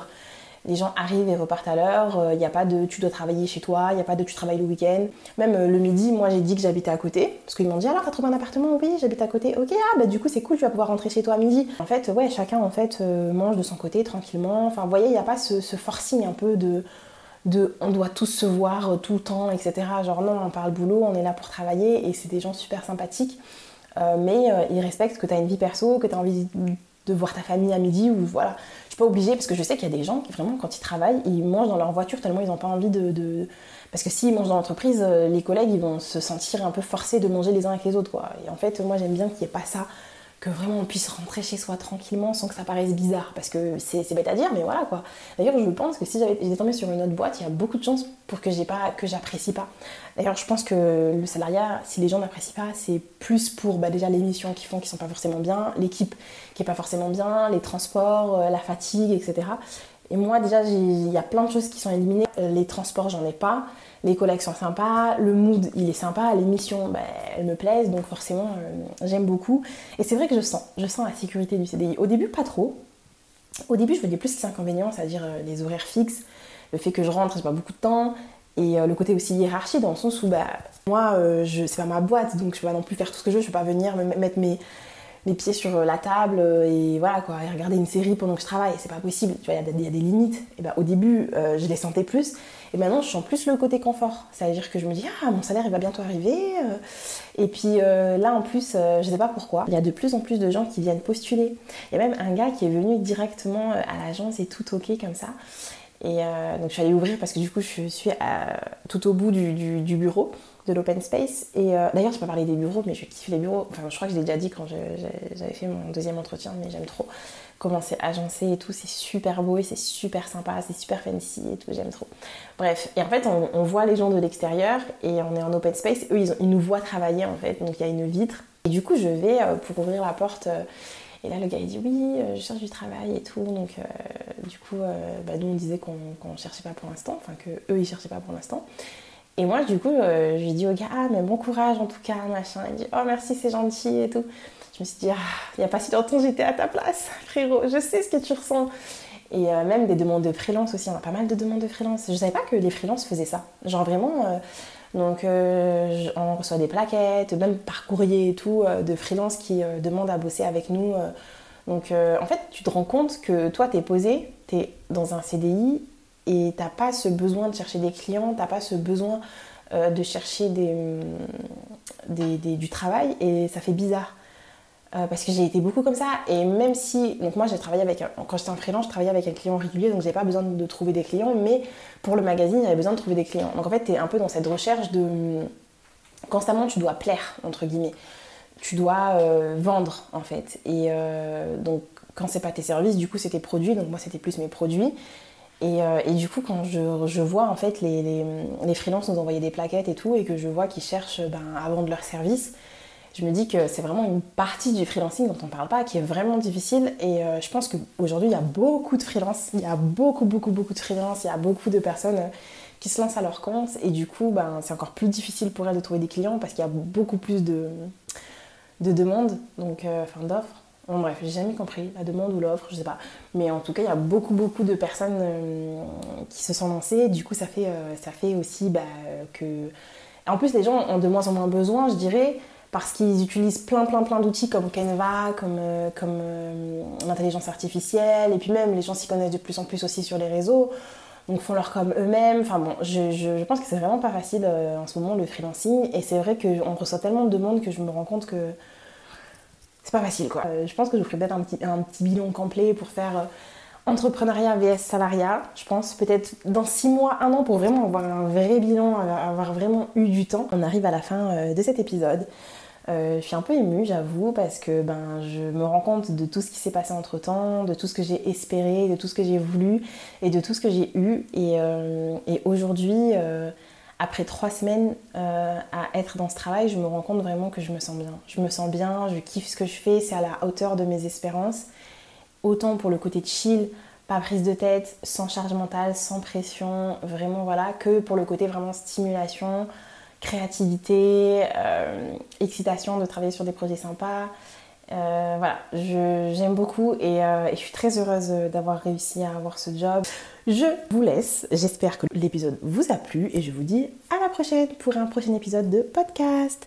les gens arrivent et repartent à l'heure. Il euh, n'y a pas de tu dois travailler chez toi, il n'y a pas de tu travailles le week-end. Même euh, le midi, moi j'ai dit que j'habitais à côté. Parce qu'ils m'ont dit alors t'as trouvé un appartement? Oui, j'habite à côté. Ok, ah bah du coup c'est cool, tu vas pouvoir rentrer chez toi à midi. En fait, ouais, chacun en fait euh, mange de son côté tranquillement. Enfin, vous voyez, il n'y a pas ce, forcing un peu de, de on doit tous se voir tout le temps, etc. Genre non, on parle boulot, on est là pour travailler et c'est des gens super sympathiques. mais ils respectent que tu as une vie perso, que tu as envie de voir ta famille à midi ou voilà pas obligée parce que je sais qu'il y a des gens qui vraiment quand ils travaillent, ils mangent dans leur voiture tellement ils n'ont pas envie de, Parce que s'ils mangent dans l'entreprise, euh, les collègues ils vont se sentir un peu forcés de manger les uns avec les autres quoi. Et en fait moi j'aime bien qu'il n'y ait pas ça que vraiment on puisse rentrer chez soi tranquillement sans que ça paraisse bizarre. Parce que c'est bête à dire, mais voilà quoi. D'ailleurs, je pense que si j'étais tombée sur une autre boîte, il y a beaucoup de chances pour que j'ai pas que j'apprécie pas. D'ailleurs, je pense que le salariat, si les gens n'apprécient pas, c'est plus pour bah, déjà les missions qu'ils font qui sont pas forcément bien, l'équipe qui est pas forcément bien, les transports, euh, la fatigue, etc. Et moi, déjà, il y a plein de choses qui sont éliminées. Euh, les transports, j'en ai pas. Les collègues sont sympas. Le mood, il est sympa. Les missions, ben, elles me plaisent. Donc forcément, euh, j'aime beaucoup. Et c'est vrai que je sens. Je sens la sécurité du CDI. Au début, pas trop. Au début, je voyais plus les inconvénients, c'est-à-dire les horaires fixes, le fait que je rentre, j'ai pas beaucoup de temps. Et le côté aussi hiérarchie, dans le sens où bah, moi, je, c'est pas ma boîte, donc je peux pas non plus faire tout ce que je veux. Je peux pas venir me mettre mes, pieds sur la table et voilà quoi, et regarder une série pendant que je travaille, c'est pas possible, tu vois, il y, a des limites. Et ben, au début, euh, je les sentais plus, et maintenant je sens plus le côté confort. C'est-à-dire que je me dis, ah, mon salaire il va bientôt arriver. Euh. Et puis euh, là en plus, je sais pas pourquoi, il y a de plus en plus de gens qui viennent postuler. Il y a même un gars qui est venu directement à l'agence et tout ok comme ça. Et donc je suis allée ouvrir parce que du coup je suis tout au bout du bureau de l'open space. Et euh, d'ailleurs, je peux parler des bureaux, mais je kiffe les bureaux. Enfin, je crois que je l'ai déjà dit quand j'avais fait mon deuxième entretien, mais j'aime trop comment c'est agencé et tout. C'est super beau et c'est super sympa, c'est super fancy et tout. J'aime trop. Bref, et en fait, on, voit les gens de l'extérieur et on est en open space. Eux, ils, nous voient travailler en fait. Donc, il y a une vitre. Et du coup, je vais euh, pour ouvrir la porte. Euh, et là, le gars, il dit oui, je cherche du travail et tout. Donc, du coup, bah, nous, on disait qu'on ne cherchait pas pour l'instant, enfin, que eux, ils cherchaient pas pour l'instant. Et moi, du coup, euh, je lui dis au gars, ah, mais bon courage en tout cas, machin. Il dit, oh merci, c'est gentil et tout. Je me suis dit, ah, il n'y a pas si longtemps, j'étais à ta place, frérot, je sais ce que tu ressens. Et euh, même des demandes de freelance aussi, on a pas mal de demandes de freelance. Je savais pas que les freelances faisaient ça. Genre vraiment, euh, donc on reçoit des plaquettes, même par courrier et tout, de freelance qui demandent à bosser avec nous. donc en fait, tu te rends compte que toi, tu es posé, tu es dans un CDI et t'as pas ce besoin de chercher des clients, t'as pas ce besoin euh, de chercher des, du travail et ça fait bizarre. Euh, parce que j'ai été beaucoup comme ça. Et même si donc moi j'ai travaillé avec quand j'étais en freelance je travaillais avec un client régulier donc j'avais pas besoin de trouver des clients mais pour le magazine j'avais besoin de trouver des clients. Donc en fait tu es un peu dans cette recherche de constamment tu dois plaire entre guillemets. Tu dois euh, vendre en fait. Et donc quand c'est pas tes services du coup c'est tes produits. Donc moi c'était plus mes produits. Euh, et, du coup, quand je, vois en fait les, les, les, freelances nous envoyer des plaquettes et tout, et que je vois qu'ils cherchent ben, à vendre leur service, je me dis que c'est vraiment une partie du freelancing dont on ne parle pas, qui est vraiment difficile. Et euh, je pense qu'aujourd'hui, il y a beaucoup de freelance, il y a beaucoup, beaucoup, beaucoup de freelance, il y a beaucoup de personnes euh, qui se lancent à leur compte. Et du coup, ben, c'est encore plus difficile pour elles de trouver des clients parce qu'il y a beaucoup plus de, de demandes, donc, enfin d'offres. Bon, bref, j'ai jamais compris la demande ou l'offre, je sais pas. Mais en tout cas, il y a beaucoup, beaucoup de personnes euh, qui se sont lancées. Du coup, ça fait, euh, ça fait aussi bah, que. En plus, les gens ont de moins en moins besoin, je dirais, parce qu'ils utilisent plein, plein, plein d'outils comme Canva, comme, euh, comme l'intelligence artificielle, et puis même les gens s'y connaissent de plus en plus aussi sur les réseaux. Donc font leur com eux-mêmes. Enfin bon, je, je, pense que c'est vraiment pas facile en ce moment le freelancing. Et c'est vrai qu'on reçoit tellement de demandes que je me rends compte que c'est pas facile quoi. Euh, je pense que je vous ferai peut-être un petit, un petit bilan complet pour faire euh, entrepreneuriat vs salariat. Je pense peut-être dans 6 mois, 1 an pour vraiment avoir un vrai bilan, avoir vraiment eu du temps. On arrive à la fin euh, de cet épisode. Je suis un peu émue, j'avoue, parce que ben, je me rends compte de tout ce qui s'est passé entre temps, de tout ce que j'ai espéré, de tout ce que j'ai voulu et de tout ce que j'ai eu. Et, et aujourd'hui, après trois semaines euh, à être dans ce travail, je me rends compte vraiment que je me sens bien. Je me sens bien, je kiffe ce que je fais, c'est à la hauteur de mes espérances. Autant pour le côté chill, pas prise de tête, sans charge mentale, sans pression, vraiment voilà, que pour le côté vraiment stimulation, créativité, euh, excitation de travailler sur des projets sympas. Euh, voilà, j'aime beaucoup et, et, je suis très heureuse d'avoir réussi à avoir ce job. Je vous laisse. J'espère que l'épisode vous a plu et je vous dis à la prochaine pour un prochain épisode de podcast.